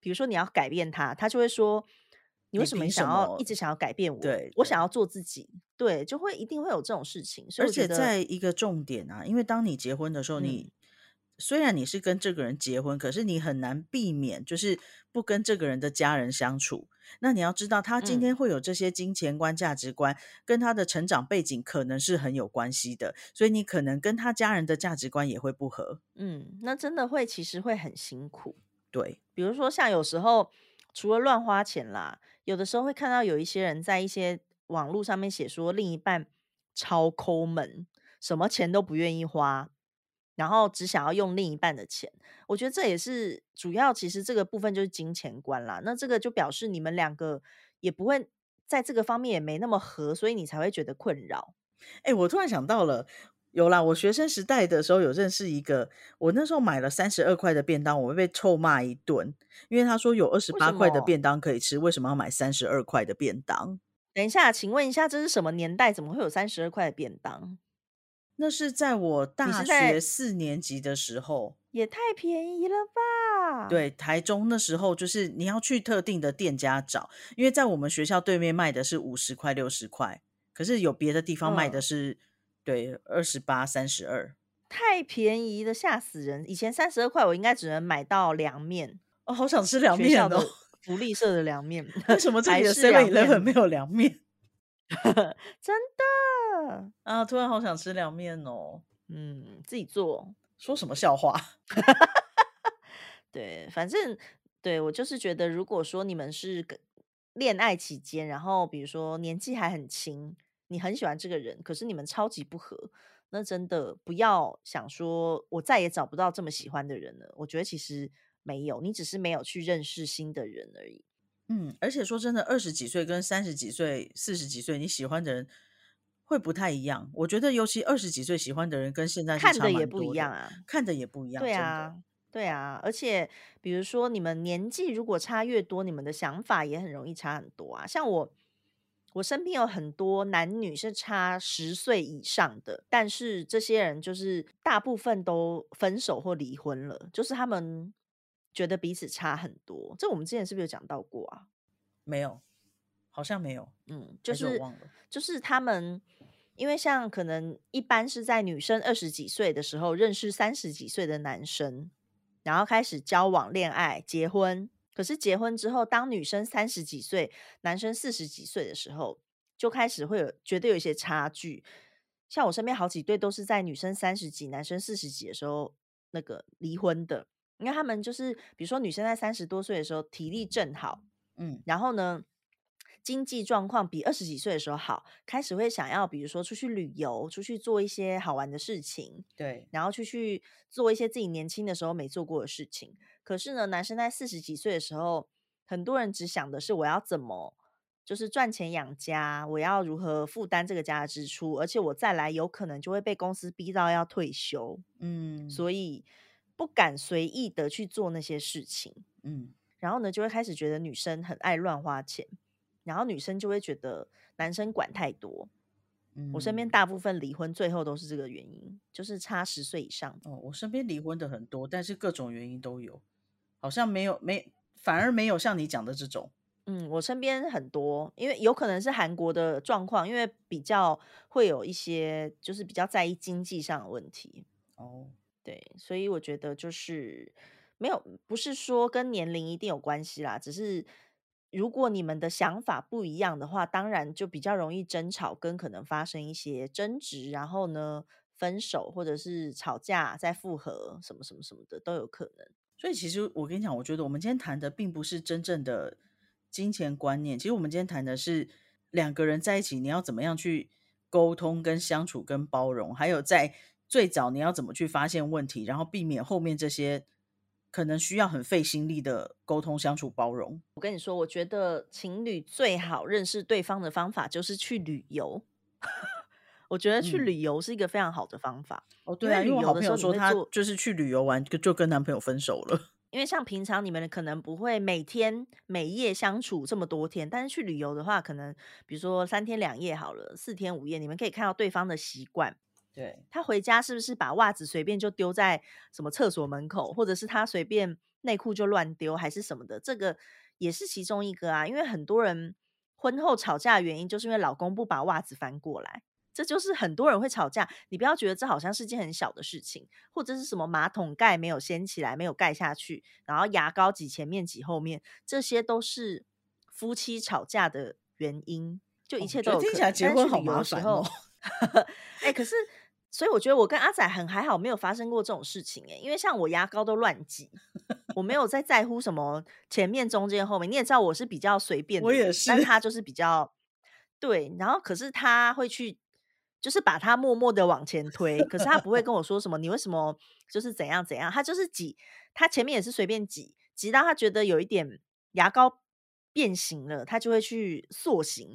比如说你要改变他，他就会说。你为什么想要一直想要改变我？对，我想要做自己，对，就会一定会有这种事情。而且在一个重点啊，因为当你结婚的时候，你虽然你是跟这个人结婚，可是你很难避免就是不跟这个人的家人相处。那你要知道，他今天会有这些金钱观、价值观，跟他的成长背景可能是很有关系的。所以你可能跟他家人的价值观也会不合。嗯，那真的会，其实会很辛苦。对，比如说像有时候除了乱花钱啦。有的时候会看到有一些人在一些网络上面写说，另一半超抠门，什么钱都不愿意花，然后只想要用另一半的钱。我觉得这也是主要，其实这个部分就是金钱观啦。那这个就表示你们两个也不会在这个方面也没那么合，所以你才会觉得困扰。哎，我突然想到了，有啦，我学生时代的时候有认识一个，我那时候买了三十二块的便当，我会被臭骂一顿，因为他说有二十八块的便当可以吃，为什么要买三十二块的便当？等一下，请问一下，这是什么年代？怎么会有三十二块的便当？那是在我大学四年级的时候，也太便宜了吧？对，台中那时候就是你要去特定的店家找，因为在我们学校对面卖的是五十块、六十块，可是有别的地方卖的是对二十八、三十二，太便宜的，吓死人！以前三十二块，我应该只能买到凉面哦，好想吃凉面哦，福利社的凉面，为什么这里的 Seven Eleven 没有凉面？真的啊！突然好想吃凉面哦。嗯，自己做，说什么笑话？对，反正对我就是觉得，如果说你们是恋爱期间，然后比如说年纪还很轻，你很喜欢这个人，可是你们超级不合，那真的不要想说我再也找不到这么喜欢的人了。我觉得其实没有，你只是没有去认识新的人而已。嗯，而且说真的，二十几岁跟三十几岁、四十几岁，你喜欢的人会不太一样。我觉得，尤其二十几岁喜欢的人，跟现在看的也不一样啊，看的也不一样。对啊，对啊。而且，比如说你们年纪如果差越多，你们的想法也很容易差很多啊。像我，我身边有很多男女是差十岁以上的，但是这些人就是大部分都分手或离婚了，就是他们。觉得彼此差很多，这我们之前是不是有讲到过啊？没有，好像没有。嗯，就是就是他们，因为像可能一般是在女生二十几岁的时候认识三十几岁的男生，然后开始交往、恋爱、结婚。可是结婚之后，当女生三十几岁，男生四十几岁的时候，就开始会有觉得有一些差距。像我身边好几对都是在女生三十几、男生四十几的时候那个离婚的。因为他们就是，比如说女生在三十多岁的时候体力正好，嗯，然后呢，经济状况比二十几岁的时候好，开始会想要，比如说出去旅游，出去做一些好玩的事情，对，然后去去做一些自己年轻的时候没做过的事情。可是呢，男生在四十几岁的时候，很多人只想的是我要怎么就是赚钱养家，我要如何负担这个家的支出，而且我再来有可能就会被公司逼到要退休，嗯，所以。不敢随意的去做那些事情，嗯，然后呢，就会开始觉得女生很爱乱花钱，然后女生就会觉得男生管太多。嗯，我身边大部分离婚最后都是这个原因，就是差十岁以上。哦，我身边离婚的很多，但是各种原因都有，好像没有没反而没有像你讲的这种。嗯，我身边很多，因为有可能是韩国的状况，因为比较会有一些就是比较在意经济上的问题。哦。对，所以我觉得就是没有，不是说跟年龄一定有关系啦，只是如果你们的想法不一样的话，当然就比较容易争吵，跟可能发生一些争执，然后呢分手或者是吵架再复合，什么什么什么的都有可能。所以其实我跟你讲，我觉得我们今天谈的并不是真正的金钱观念，其实我们今天谈的是两个人在一起，你要怎么样去沟通、跟相处、跟包容，还有在。最早你要怎么去发现问题，然后避免后面这些可能需要很费心力的沟通、相处、包容？我跟你说，我觉得情侣最好认识对方的方法就是去旅游。我觉得去旅游是一个非常好的方法。哦，对啊，因为我好朋友说他就是去旅游完就就跟男朋友分手了。因为像平常你们可能不会每天每夜相处这么多天，但是去旅游的话，可能比如说三天两夜好了，四天五夜，你们可以看到对方的习惯。对他回家是不是把袜子随便就丢在什么厕所门口，或者是他随便内裤就乱丢，还是什么的？这个也是其中一个啊。因为很多人婚后吵架的原因，就是因为老公不把袜子翻过来，这就是很多人会吵架。你不要觉得这好像是件很小的事情，或者是什么马桶盖没有掀起来，没有盖下去，然后牙膏挤前面挤后面，这些都是夫妻吵架的原因。就一切都有。听起来结婚好麻烦哦。哎，可是。所以我觉得我跟阿仔很还好，没有发生过这种事情哎。因为像我牙膏都乱挤，我没有在在乎什么前面、中间、后面。你也知道我是比较随便，我也是。但他就是比较对，然后可是他会去，就是把他默默的往前推。可是他不会跟我说什么，你为什么就是怎样怎样？他就是挤，他前面也是随便挤，挤到他觉得有一点牙膏变形了，他就会去塑形。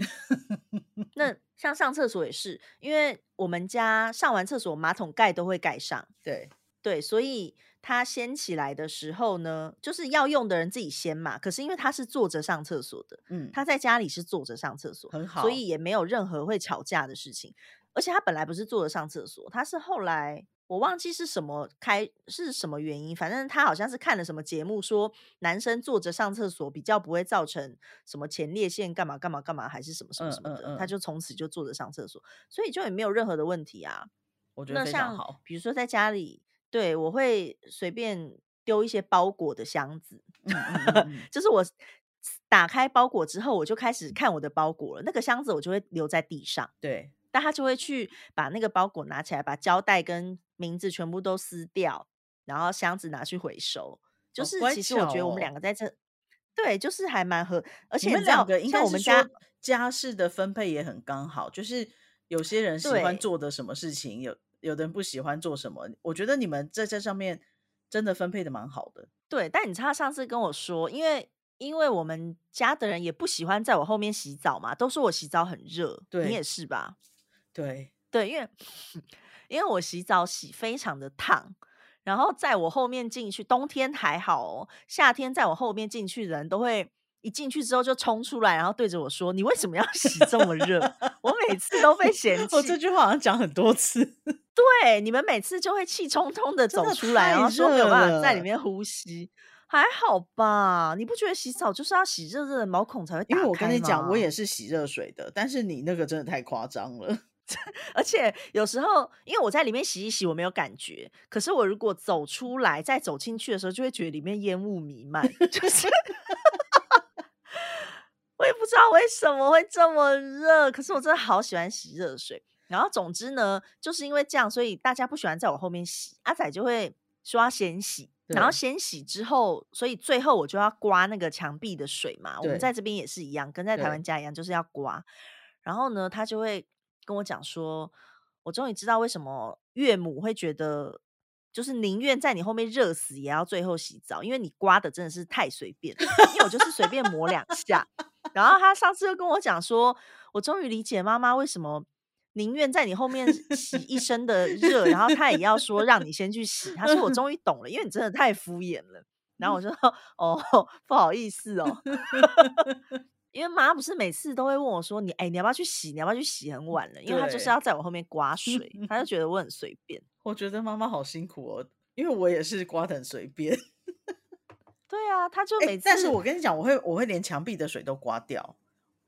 那像上厕所也是，因为我们家上完厕所马桶盖都会盖上，对对，所以他掀起来的时候呢，就是要用的人自己掀嘛。可是因为他是坐着上厕所的，嗯，他在家里是坐着上厕所，很好，所以也没有任何会吵架的事情。而且他本来不是坐着上厕所，他是后来。我忘记是什么开是什么原因，反正他好像是看了什么节目，说男生坐着上厕所比较不会造成什么前列腺干嘛干嘛干嘛，还是什么什么什么的，他就从此就坐着上厕所，所以就也没有任何的问题啊。我觉得非常好。比如说在家里，对我会随便丢一些包裹的箱子，就是我打开包裹之后，我就开始看我的包裹了，那个箱子我就会留在地上。对。但他就会去把那个包裹拿起来，把胶带跟名字全部都撕掉，然后箱子拿去回收。就是其实我觉得我们两个在这，对，就是还蛮合。而且你两个应该我们家家事的分配也很刚好。就是有些人喜欢做的什么事情，有有的人不喜欢做什么。我觉得你们在这上面真的分配的蛮好的。对，但你知道上次跟我说，因为因为我们家的人也不喜欢在我后面洗澡嘛，都说我洗澡很热。对，你也是吧？对对，因为因为我洗澡洗非常的烫，然后在我后面进去，冬天还好哦，夏天在我后面进去的人都会一进去之后就冲出来，然后对着我说：“你为什么要洗这么热？”我每次都被嫌弃。我这句话好像讲很多次。对，你们每次就会气冲冲的走出来，然后说没有办法在里面呼吸。还好吧？你不觉得洗澡就是要洗热热的毛孔才会？因为我跟你讲，我也是洗热水的，但是你那个真的太夸张了。而且有时候，因为我在里面洗一洗，我没有感觉。可是我如果走出来再走进去的时候，就会觉得里面烟雾弥漫。就是 我也不知道为什么会这么热，可是我真的好喜欢洗热水。然后总之呢，就是因为这样，所以大家不喜欢在我后面洗。阿仔就会说要先洗，然后先洗之后，所以最后我就要刮那个墙壁的水嘛。我们在这边也是一样，跟在台湾家一样，就是要刮。然后呢，他就会。跟我讲说，我终于知道为什么岳母会觉得，就是宁愿在你后面热死，也要最后洗澡，因为你刮的真的是太随便。因为我就是随便抹两下，然后他上次又跟我讲说，我终于理解妈妈为什么宁愿在你后面洗一身的热，然后他也要说让你先去洗。他说我终于懂了，因为你真的太敷衍了。然后我说 哦，不好意思哦。因为妈不是每次都会问我说：“你哎，你要不要去洗？你要不要去洗？很晚了。”因为她就是要在我后面刮水，她就觉得我很随便。我觉得妈妈好辛苦哦，因为我也是刮的很随便。对啊，她就每次，但是我跟你讲，我会我会连墙壁的水都刮掉，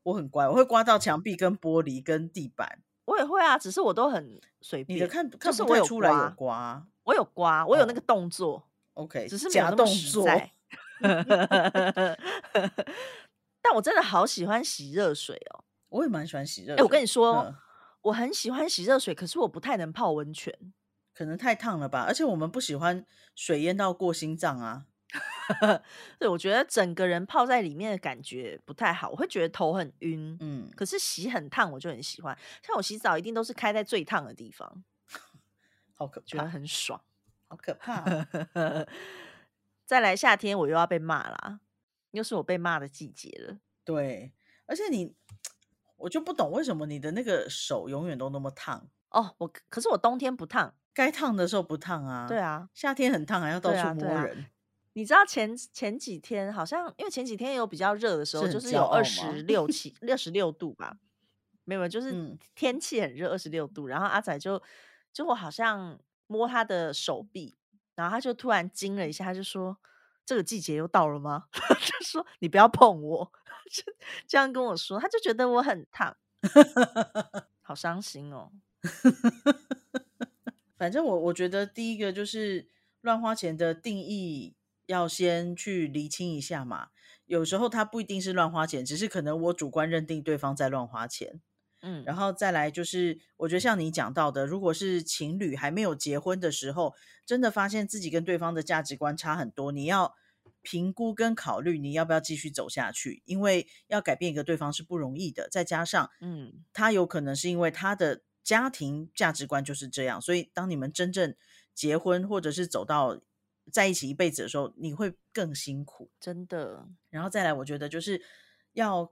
我很乖，我会刮到墙壁、跟玻璃、跟地板。我也会啊，只是我都很随便。你的看，就是我有出来有刮，我有刮，我有那个动作。OK，只是假动作。但我真的好喜欢洗热水哦！我也蛮喜欢洗热。哎，我跟你说，我很喜欢洗热水，可是我不太能泡温泉，可能太烫了吧。而且我们不喜欢水淹到过心脏啊。对，我觉得整个人泡在里面的感觉不太好，我会觉得头很晕。嗯，可是洗很烫，我就很喜欢。像我洗澡一定都是开在最烫的地方，好可觉得很爽，好可怕。再来夏天，我又要被骂啦。又是我被骂的季节了。对，而且你，我就不懂为什么你的那个手永远都那么烫哦。我可是我冬天不烫，该烫的时候不烫啊。对啊，夏天很烫，还要到处摸人。你知道前前几天好像，因为前几天有比较热的时候，就是有二十六七、六十六度吧？没有，就是天气很热，二十六度。然后阿仔就就我好像摸他的手臂，然后他就突然惊了一下，他就说。这个季节又到了吗？就说你不要碰我，这样跟我说，他就觉得我很烫，好伤心哦。反正我我觉得第一个就是乱花钱的定义要先去厘清一下嘛。有时候他不一定是乱花钱，只是可能我主观认定对方在乱花钱。嗯，然后再来就是，我觉得像你讲到的，如果是情侣还没有结婚的时候，真的发现自己跟对方的价值观差很多，你要评估跟考虑你要不要继续走下去，因为要改变一个对方是不容易的。再加上，嗯，他有可能是因为他的家庭价值观就是这样，所以当你们真正结婚或者是走到在一起一辈子的时候，你会更辛苦，真的。然后再来，我觉得就是。要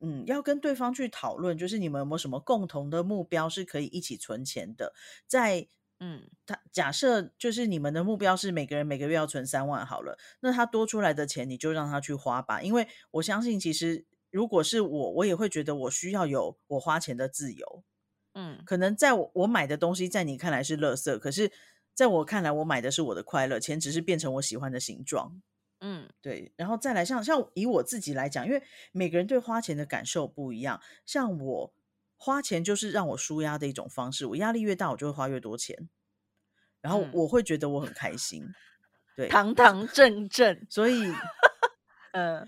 嗯要跟对方去讨论，就是你们有没有什么共同的目标是可以一起存钱的，在。嗯，他假设就是你们的目标是每个人每个月要存三万好了，那他多出来的钱你就让他去花吧，因为我相信其实如果是我，我也会觉得我需要有我花钱的自由。嗯，可能在我我买的东西在你看来是垃圾，可是在我看来我买的是我的快乐，钱只是变成我喜欢的形状。嗯，对，然后再来像像以我自己来讲，因为每个人对花钱的感受不一样，像我。花钱就是让我舒压的一种方式。我压力越大，我就会花越多钱，然后我会觉得我很开心。对，堂堂正正。所以，呃，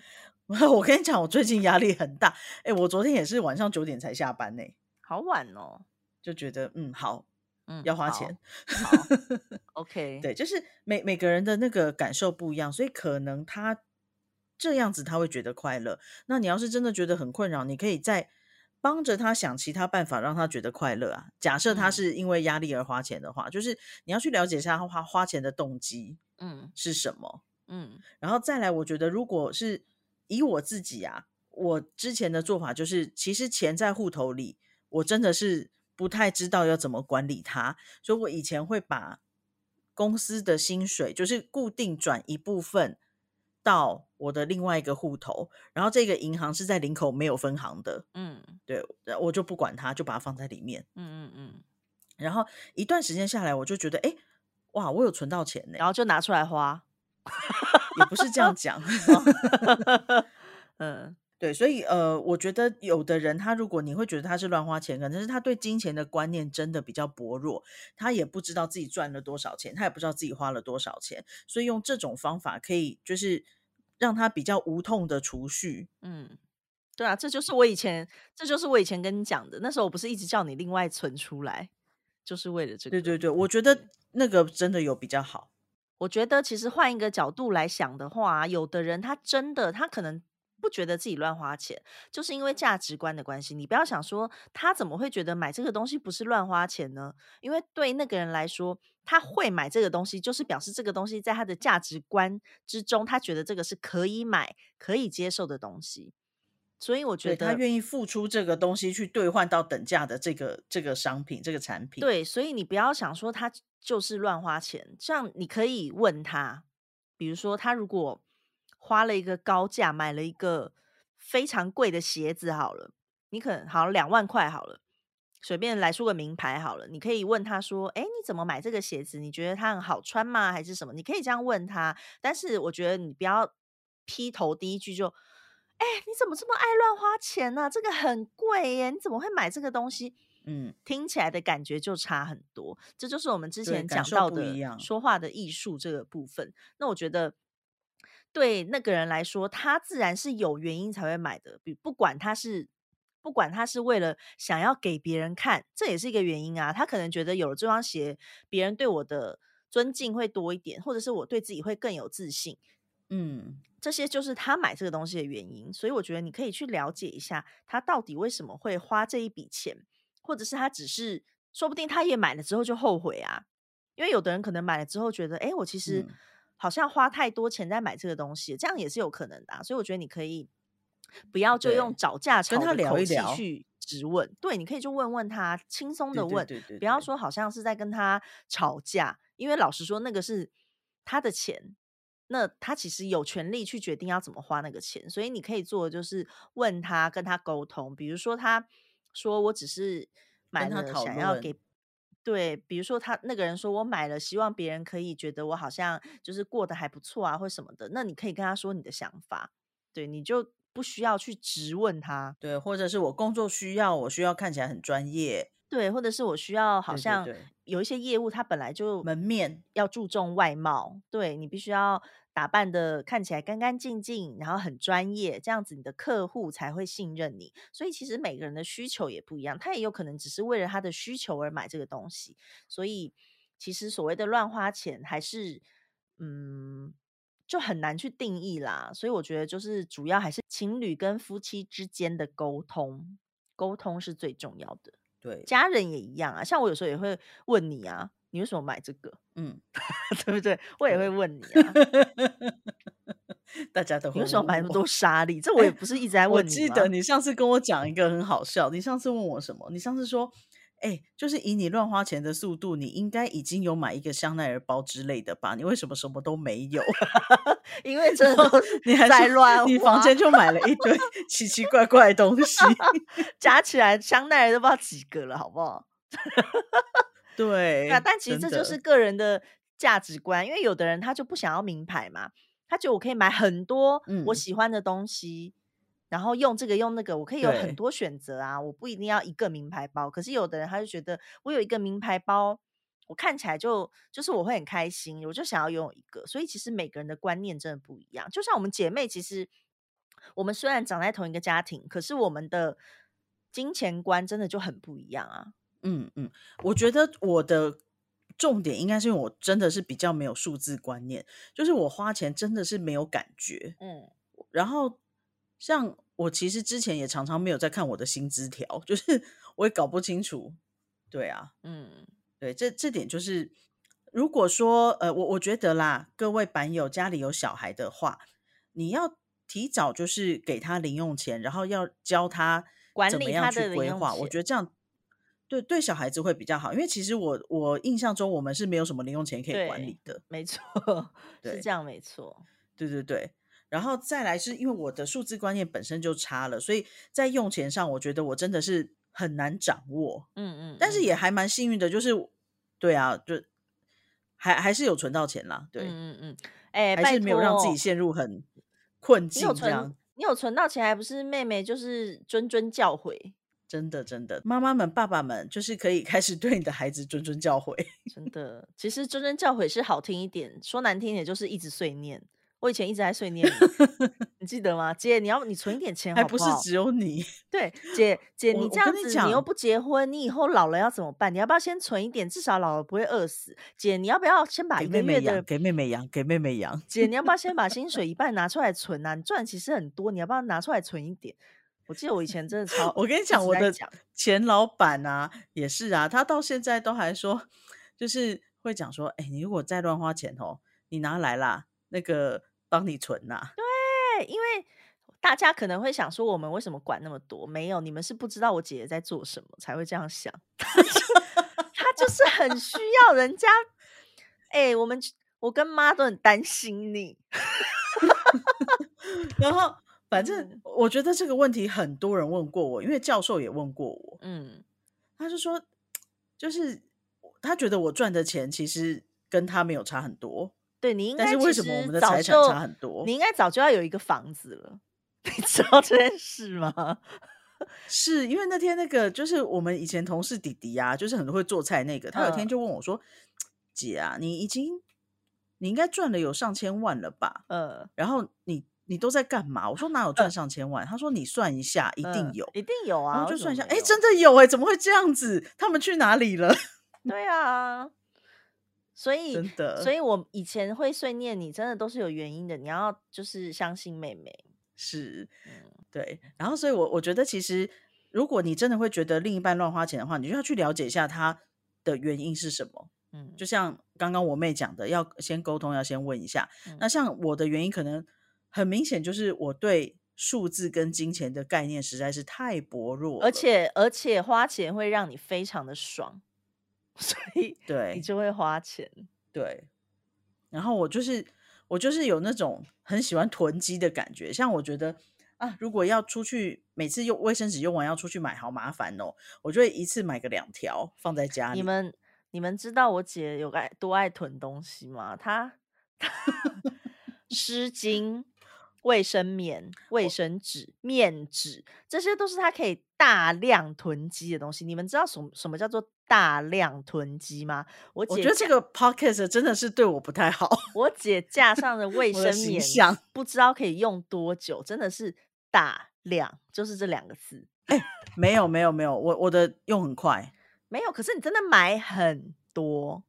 我跟你讲，我最近压力很大。哎，我昨天也是晚上九点才下班呢，好晚哦。就觉得，嗯，好，嗯，要花钱。好，OK。对，就是每每个人的那个感受不一样，所以可能他这样子他会觉得快乐。那你要是真的觉得很困扰，你可以在。帮着他想其他办法，让他觉得快乐啊。假设他是因为压力而花钱的话，就是你要去了解一下他花花钱的动机，嗯，是什么，嗯，然后再来，我觉得如果是以我自己啊，我之前的做法就是，其实钱在户头里，我真的是不太知道要怎么管理它，所以我以前会把公司的薪水就是固定转一部分。到我的另外一个户头，然后这个银行是在林口没有分行的，嗯，对，我就不管它，就把它放在里面，嗯嗯嗯。然后一段时间下来，我就觉得，哎，哇，我有存到钱呢，然后就拿出来花，也不是这样讲，嗯，对，所以呃，我觉得有的人他如果你会觉得他是乱花钱，可能是他对金钱的观念真的比较薄弱，他也不知道自己赚了多少钱，他也不知道自己花了多少钱，所以用这种方法可以就是。让他比较无痛的储蓄，嗯，对啊，这就是我以前，这就是我以前跟你讲的，那时候我不是一直叫你另外存出来，就是为了这个。对对对，我觉得那个真的有比较好。我觉得其实换一个角度来想的话，有的人他真的他可能。不觉得自己乱花钱，就是因为价值观的关系。你不要想说他怎么会觉得买这个东西不是乱花钱呢？因为对那个人来说，他会买这个东西，就是表示这个东西在他的价值观之中，他觉得这个是可以买、可以接受的东西。所以我觉得他愿意付出这个东西去兑换到等价的这个这个商品、这个产品。对，所以你不要想说他就是乱花钱。这样你可以问他，比如说他如果。花了一个高价买了一个非常贵的鞋子，好了，你可能好两万块好了，随便来出个名牌好了，你可以问他说：“哎，你怎么买这个鞋子？你觉得它很好穿吗？还是什么？”你可以这样问他，但是我觉得你不要劈头第一句就：“哎，你怎么这么爱乱花钱呢？这个很贵耶，你怎么会买这个东西？”嗯，听起来的感觉就差很多。这就是我们之前讲到的说话的艺术这个部分。那我觉得。对那个人来说，他自然是有原因才会买的。比不管他是不管他是为了想要给别人看，这也是一个原因啊。他可能觉得有了这双鞋，别人对我的尊敬会多一点，或者是我对自己会更有自信。嗯，这些就是他买这个东西的原因。所以我觉得你可以去了解一下，他到底为什么会花这一笔钱，或者是他只是说不定他也买了之后就后悔啊。因为有的人可能买了之后觉得，哎，我其实。好像花太多钱在买这个东西，这样也是有可能的。所以我觉得你可以不要就用找架吵的口气去质问。对，你可以就问问他，轻松的问，不要说好像是在跟他吵架。因为老实说，那个是他的钱，那他其实有权利去决定要怎么花那个钱。所以你可以做的就是问他，跟他沟通。比如说，他说我只是买了想要给。对，比如说他那个人说我买了，希望别人可以觉得我好像就是过得还不错啊，或什么的。那你可以跟他说你的想法，对，你就不需要去质问他。对，或者是我工作需要，我需要看起来很专业。对，或者是我需要好像有一些业务，他本来就门面要注重外貌，对你必须要。打扮的看起来干干净净，然后很专业，这样子你的客户才会信任你。所以其实每个人的需求也不一样，他也有可能只是为了他的需求而买这个东西。所以其实所谓的乱花钱，还是嗯，就很难去定义啦。所以我觉得就是主要还是情侣跟夫妻之间的沟通，沟通是最重要的。对，家人也一样啊。像我有时候也会问你啊。你为什么买这个？嗯，对不对？我也会问你啊。大家都会。为什么买那么多沙粒？这我也不是一直在问你。我记得你上次跟我讲一个很好笑，你上次问我什么？你上次说。哎，就是以你乱花钱的速度，你应该已经有买一个香奈儿包之类的吧？你为什么什么都没有？因为真的你还在乱，你房间就买了一堆奇奇怪怪的东西，加起来香奈儿都不知道几个了，好不好？对，但其实这就是个人的价值观，因为有的人他就不想要名牌嘛，他觉得我可以买很多我喜欢的东西。然后用这个用那个，我可以有很多选择啊！我不一定要一个名牌包。可是有的人他就觉得我有一个名牌包，我看起来就就是我会很开心，我就想要拥有一个。所以其实每个人的观念真的不一样。就像我们姐妹，其实我们虽然长在同一个家庭，可是我们的金钱观真的就很不一样啊。嗯嗯，我觉得我的重点应该是因为我真的是比较没有数字观念，就是我花钱真的是没有感觉。嗯，然后像。我其实之前也常常没有在看我的薪资条，就是我也搞不清楚。对啊，嗯，对，这这点就是，如果说呃，我我觉得啦，各位板友家里有小孩的话，你要提早就是给他零用钱，然后要教他怎么样去规划。我觉得这样对对小孩子会比较好，因为其实我我印象中我们是没有什么零用钱可以管理的。没错，是这样，没错。对对对。然后再来是因为我的数字观念本身就差了，所以在用钱上，我觉得我真的是很难掌握。嗯嗯，但是也还蛮幸运的，就是对啊，就还还是有存到钱啦。对，嗯嗯嗯，哎，还是没有让自己陷入很困境。这样，你有存到钱，还不是妹妹就是谆谆教诲。真的真的，妈妈们、爸爸们就是可以开始对你的孩子谆谆教诲。真的，其实谆谆教诲是好听一点，说难听点就是一直碎念。我以前一直在碎念，你记得吗？姐，你要你存一点钱，还不是只有你？对，姐姐，你这样子，你又不结婚，你以后老了要怎么办？你要不要先存一点，至少老了不会饿死？姐，你要不要先把一个月的给妹妹养，给妹妹养？姐，你要不要先把 薪水一半拿出来存啊？你赚其实很多，你要不要拿出来存一点？我记得我以前真的超，我跟你讲，我的前老板啊，也是啊，他到现在都还说，就是会讲说，哎，你如果再乱花钱哦，你拿来啦，那个。帮你存呐？对，因为大家可能会想说，我们为什么管那么多？没有，你们是不知道我姐姐在做什么，才会这样想。他就是很需要人家。哎，我们我跟妈都很担心你。然后，反正我觉得这个问题很多人问过我，因为教授也问过我。嗯，他就说，就是他觉得我赚的钱其实跟他没有差很多。对你应该，但是为什么我们的财产差很多？你应该早就要有一个房子了，你知道这件事吗？是因为那天那个就是我们以前同事弟弟啊，就是很会做菜那个，他有天就问我说：“姐啊，你已经你应该赚了有上千万了吧？嗯，然后你你都在干嘛？”我说：“哪有赚上千万？”他说：“你算一下，一定有，一定有啊。”然后就算一下，哎，真的有哎，怎么会这样子？他们去哪里了？对啊。所以，真的，所以我以前会碎念你，真的都是有原因的。你要就是相信妹妹，是，对。然后，所以，我我觉得，其实如果你真的会觉得另一半乱花钱的话，你就要去了解一下他的原因是什么。嗯，就像刚刚我妹讲的，要先沟通，要先问一下。那像我的原因，可能很明显就是我对数字跟金钱的概念实在是太薄弱，而且而且花钱会让你非常的爽。所以，对你就会花钱，对。然后我就是我就是有那种很喜欢囤积的感觉，像我觉得啊，如果要出去，每次用卫生纸用完要出去买，好麻烦哦。我就会一次买个两条放在家里。你们你们知道我姐有爱多爱囤东西吗？她湿巾。卫生棉、卫生纸、面纸，这些都是它可以大量囤积的东西。你们知道什什么叫做大量囤积吗？我我觉得这个 podcast 真的是对我不太好。我姐架上的卫生棉，不知道可以用多久，真的是大量，就是这两个字。哎，没有没有没有，我我的用很快，没有。可是你真的买很多。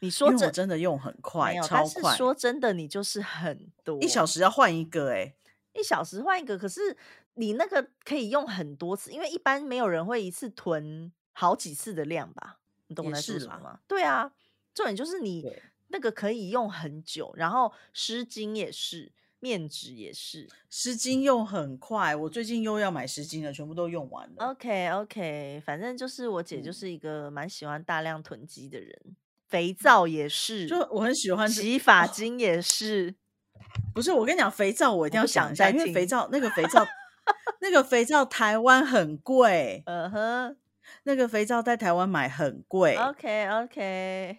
你说我真的用很快，超快。说真的，你就是很多，一小时要换一个，哎，一小时换一个。可是你那个可以用很多次，因为一般没有人会一次囤好几次的量吧？你懂我在说什么吗？对啊，重点就是你那个可以用很久，然后湿巾也是，面纸也是，湿巾用很快，我最近又要买湿巾了，全部都用完了。OK OK，反正就是我姐就是一个蛮喜欢大量囤积的人，肥皂也是，就我很喜欢洗发精也是。不是我跟你讲，肥皂我一定要想一下，因为肥皂那个肥皂 那个肥皂台湾很贵，嗯哼，那个肥皂在台湾买很贵。OK OK，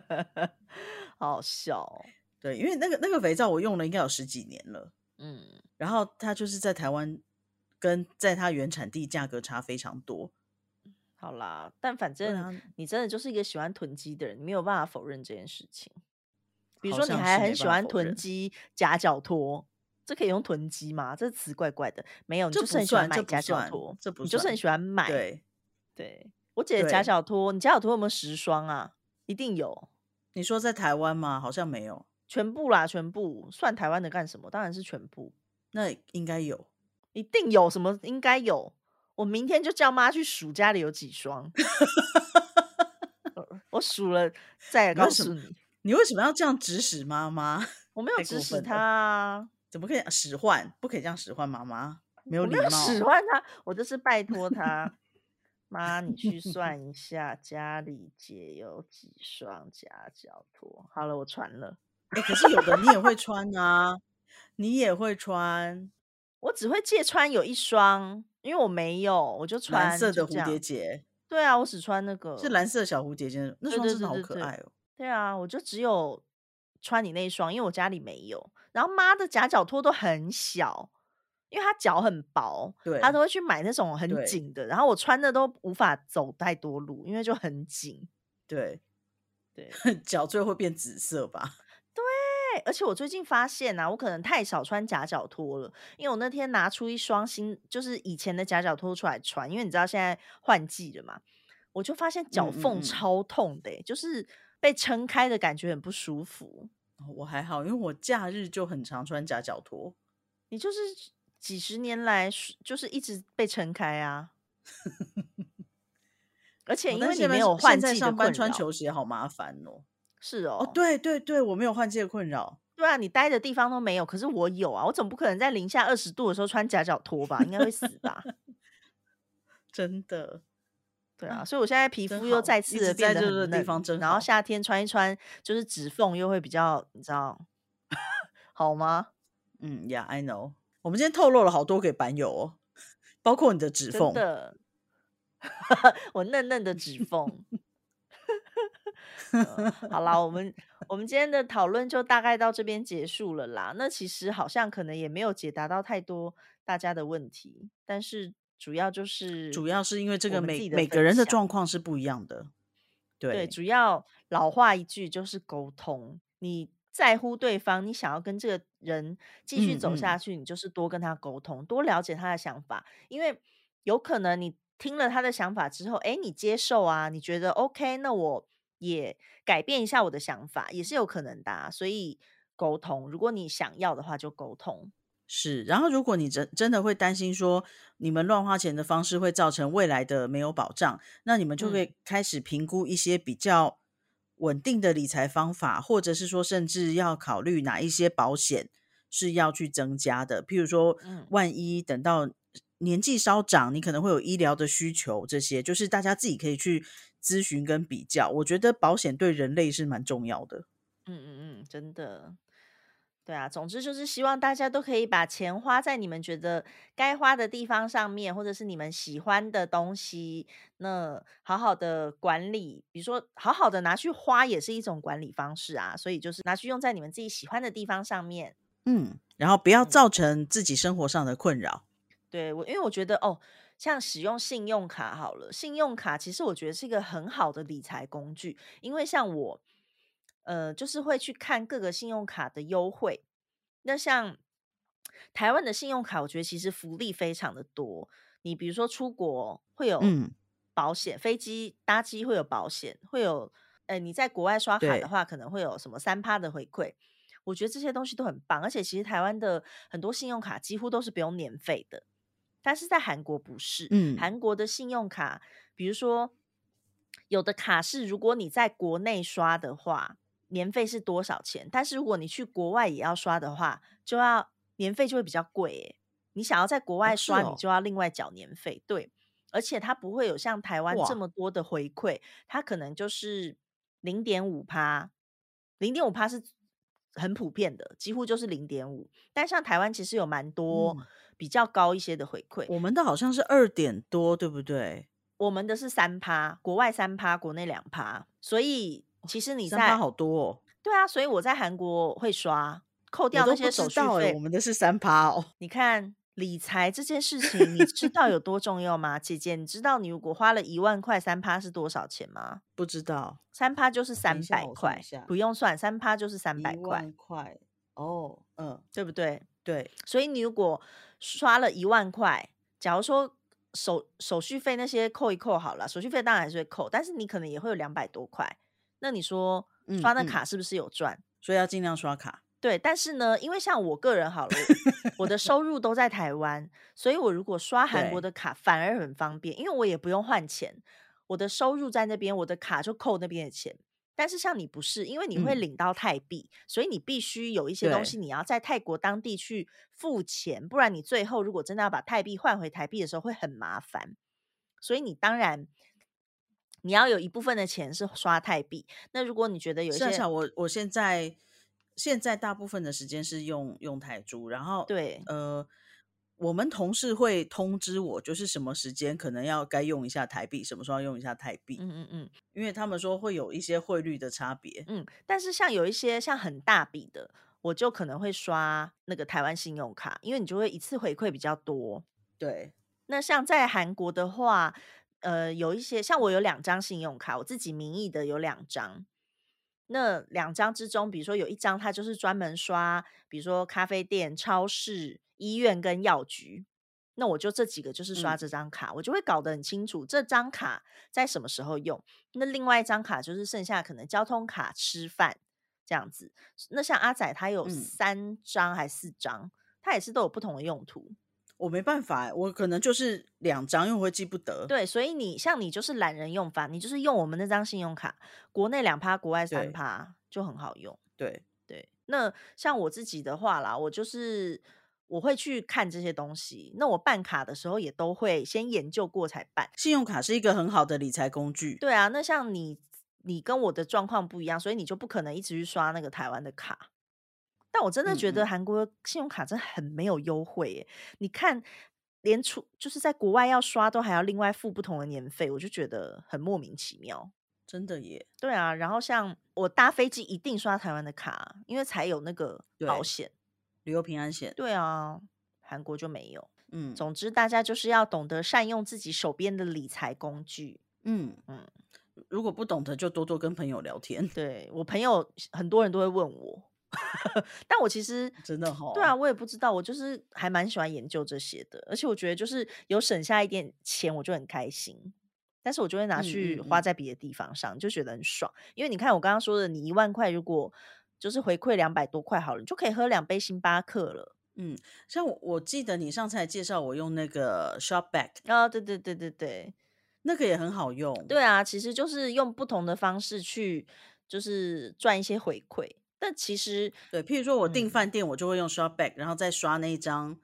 好笑。对，因为那个那个肥皂我用了应该有十几年了，嗯，然后它就是在台湾跟在它原产地价格差非常多。好啦，但反正你真的就是一个喜欢囤积的人，你没有办法否认这件事情。比如说你还很喜欢囤积夹脚拖，这可以用囤积吗？这词怪怪的。没有，你就是很喜欢买夹脚拖，这不你就是很喜欢买。对，对我姐的夹脚拖，你夹脚拖有没有十双啊？一定有。你说在台湾吗？好像没有。全部啦，全部算台湾的干什么？当然是全部。那应该有，一定有什么？应该有。我明天就叫妈去数家里有几双。我数了再告诉你。你为什么要这样指使妈妈？我没有指使她，啊怎么可以使唤？不可以这样使唤妈妈，没有礼貌。使唤她，我就是拜托她。妈，你去 算一下家里姐有几双夹脚拖。好了，我穿了。哎，可是有的你也会穿啊，你也会穿。我只会借穿有一双，因为我没有，我就穿蓝色的蝴蝶结。对啊，我只穿那个是蓝色小蝴蝶结，那双真的好可爱哦。对啊，我就只有穿你那一双，因为我家里没有。然后妈的夹脚拖都很小，因为她脚很薄，对，她都会去买那种很紧的。然后我穿的都无法走太多路，因为就很紧。对，对，脚最后会变紫色吧。而且我最近发现啊，我可能太少穿夹脚拖了，因为我那天拿出一双新，就是以前的夹脚拖出来穿，因为你知道现在换季了嘛，我就发现脚缝超痛的，就是被撑开的感觉很不舒服。我还好，因为我假日就很常穿夹脚拖。你就是几十年来就是一直被撑开啊，而且因为你没有换季上班穿球鞋好麻烦哦。是哦，哦对对对，我没有换季的困扰。对啊，你待的地方都没有，可是我有啊，我总不可能在零下二十度的时候穿夹脚拖吧？应该会死吧？真的，对啊，所以我现在皮肤又再次的变得很嫩，然后夏天穿一穿，就是指缝又会比较，你知道好吗？嗯，Yeah，I know。我们今天透露了好多给板友哦，包括你的指缝的，我嫩嫩的指缝。好啦，我们我们今天的讨论就大概到这边结束了啦。那其实好像可能也没有解答到太多大家的问题，但是主要就是主要是因为这个每每个人的状况是不一样的。对，主要老话一句就是沟通。你在乎对方，你想要跟这个人继续走下去，你就是多跟他沟通，多了解他的想法，因为有可能你。听了他的想法之后，哎，你接受啊？你觉得 OK？那我也改变一下我的想法，也是有可能的。所以沟通，如果你想要的话，就沟通。是，然后如果你真真的会担心说你们乱花钱的方式会造成未来的没有保障，那你们就会开始评估一些比较稳定的理财方法，或者是说甚至要考虑哪一些保险是要去增加的。譬如说，万一等到。年纪稍长，你可能会有医疗的需求，这些就是大家自己可以去咨询跟比较。我觉得保险对人类是蛮重要的。嗯嗯嗯，真的，对啊。总之就是希望大家都可以把钱花在你们觉得该花的地方上面，或者是你们喜欢的东西，那好好的管理。比如说，好好的拿去花也是一种管理方式啊。所以就是拿去用在你们自己喜欢的地方上面。嗯，然后不要造成自己生活上的困扰。对我，因为我觉得哦，像使用信用卡好了，信用卡其实我觉得是一个很好的理财工具，因为像我，呃，就是会去看各个信用卡的优惠。那像台湾的信用卡，我觉得其实福利非常的多。你比如说出国会有保险，飞机搭机会有保险，会有，呃，你在国外刷卡的话，可能会有什么三趴的回馈。我觉得这些东西都很棒，而且其实台湾的很多信用卡几乎都是不用年费的。但是在韩国不是，嗯，韩国的信用卡，比如说有的卡是如果你在国内刷的话，年费是多少钱，但是如果你去国外也要刷的话，就要年费就会比较贵诶。你想要在国外刷，你就要另外缴年费。对，而且它不会有像台湾这么多的回馈，它可能就是零点五趴，零点五趴是很普遍的，几乎就是零点五。但像台湾其实有蛮多比较高一些的回馈，我们的好像是二点多，对不对？我们的是三趴，国外三趴，国内两趴，所以其实你在好多哦。对啊，所以我在韩国会刷，扣掉那些手续费。我们的是三趴哦。你看理财这件事情，你知道有多重要吗？姐姐，你知道你如果花了一万块，三趴是多少钱吗？不知道，三趴就是三百块，不用算，三趴就是三百块。块哦，嗯，对不对？对，所以你如果刷了一万块，假如说。手手续费那些扣一扣好了，手续费当然还是会扣，但是你可能也会有两百多块。那你说刷那卡是不是有赚？所以要尽量刷卡。对，但是呢，因为像我个人好了，我的收入都在台湾，所以我如果刷韩国的卡反而很方便，因为我也不用换钱，我的收入在那边，我的卡就扣那边的钱。但是像你不是，因为你会领到泰币，所以你必须有一些东西你要在泰国当地去付钱，不然你最后如果真的要把泰币换回台币的时候会很麻烦。所以你当然你要有一部分的钱是刷泰币。那如果你觉得有一些，我我现在现在大部分的时间是用用泰铢，然后对呃。我们同事会通知我，就是什么时间可能要该用一下台币，什么时候要用一下台币。嗯嗯嗯，因为他们说会有一些汇率的差别。嗯，但是像有一些像很大笔的，我就可能会刷那个台湾信用卡，因为你就会一次回馈比较多。对，那像在韩国的话，呃，有一些像我有两张信用卡，我自己名义的有两张。那两张之中，比如说有一张它就是专门刷，比如说咖啡店、超市。医院跟药局，那我就这几个就是刷这张卡，我就会搞得很清楚这张卡在什么时候用。那另外一张卡就是剩下可能交通卡、吃饭这样子。那像阿仔他有三张还是四张，他也是都有不同的用途。我没办法，我可能就是两张，因为我会记不得。对，所以你像你就是懒人用法，你就是用我们那张信用卡，国内两趴，国外三趴，就很好用。对对，那像我自己的话啦，我就是。我会去看这些东西，那我办卡的时候也都会先研究过才办。信用卡是一个很好的理财工具。对啊，那像你，你跟我的状况不一样，所以你就不可能一直去刷那个台湾的卡。但我真的觉得韩国信用卡真的很没有优惠耶！你看，连出就是在国外要刷都还要另外付不同的年费，我就觉得很莫名其妙。真的耶。对啊，然后像我搭飞机一定刷台湾的卡，因为才有那个保险。旅游平安险，对啊，韩国就没有。嗯，总之大家就是要懂得善用自己手边的理财工具。嗯嗯，如果不懂得，就多多跟朋友聊天。对我朋友很多人都会问我，但我其实 真的好，对啊，我也不知道，我就是还蛮喜欢研究这些的，而且我觉得就是有省下一点钱，我就很开心。但是我就会拿去花在别的地方上，就觉得很爽。因为你看我刚刚说的，你一万块如果。就是回馈两百多块好了，你就可以喝两杯星巴克了。嗯，像我我记得你上次还介绍我用那个 Shopback 啊，对对对对对，那个也很好用。对啊，其实就是用不同的方式去，就是赚一些回馈。但其实对，譬如说我订饭店，我就会用 Shopback，然后再刷那一张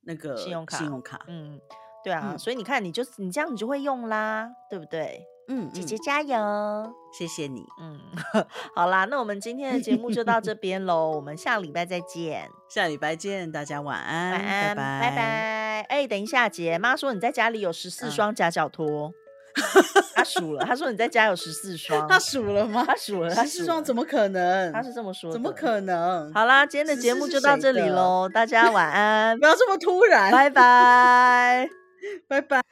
那个信用卡。信用卡，嗯，对啊，所以你看，你就你这样，你就会用啦，对不对？嗯，姐姐加油，谢谢你。嗯，好啦，那我们今天的节目就到这 边喽，我们下礼拜再见。下礼拜见，大家晚安，晚安，拜拜。哎，等一下，姐妈说你在家里有十四双夹脚拖，他数了，他说你在家有十四双，他数了吗？他数了，十四双怎么可能？他是这么说的，怎么可能？好啦，今天的节目就到这里喽，大家晚安，不要这么突然，拜拜，拜拜。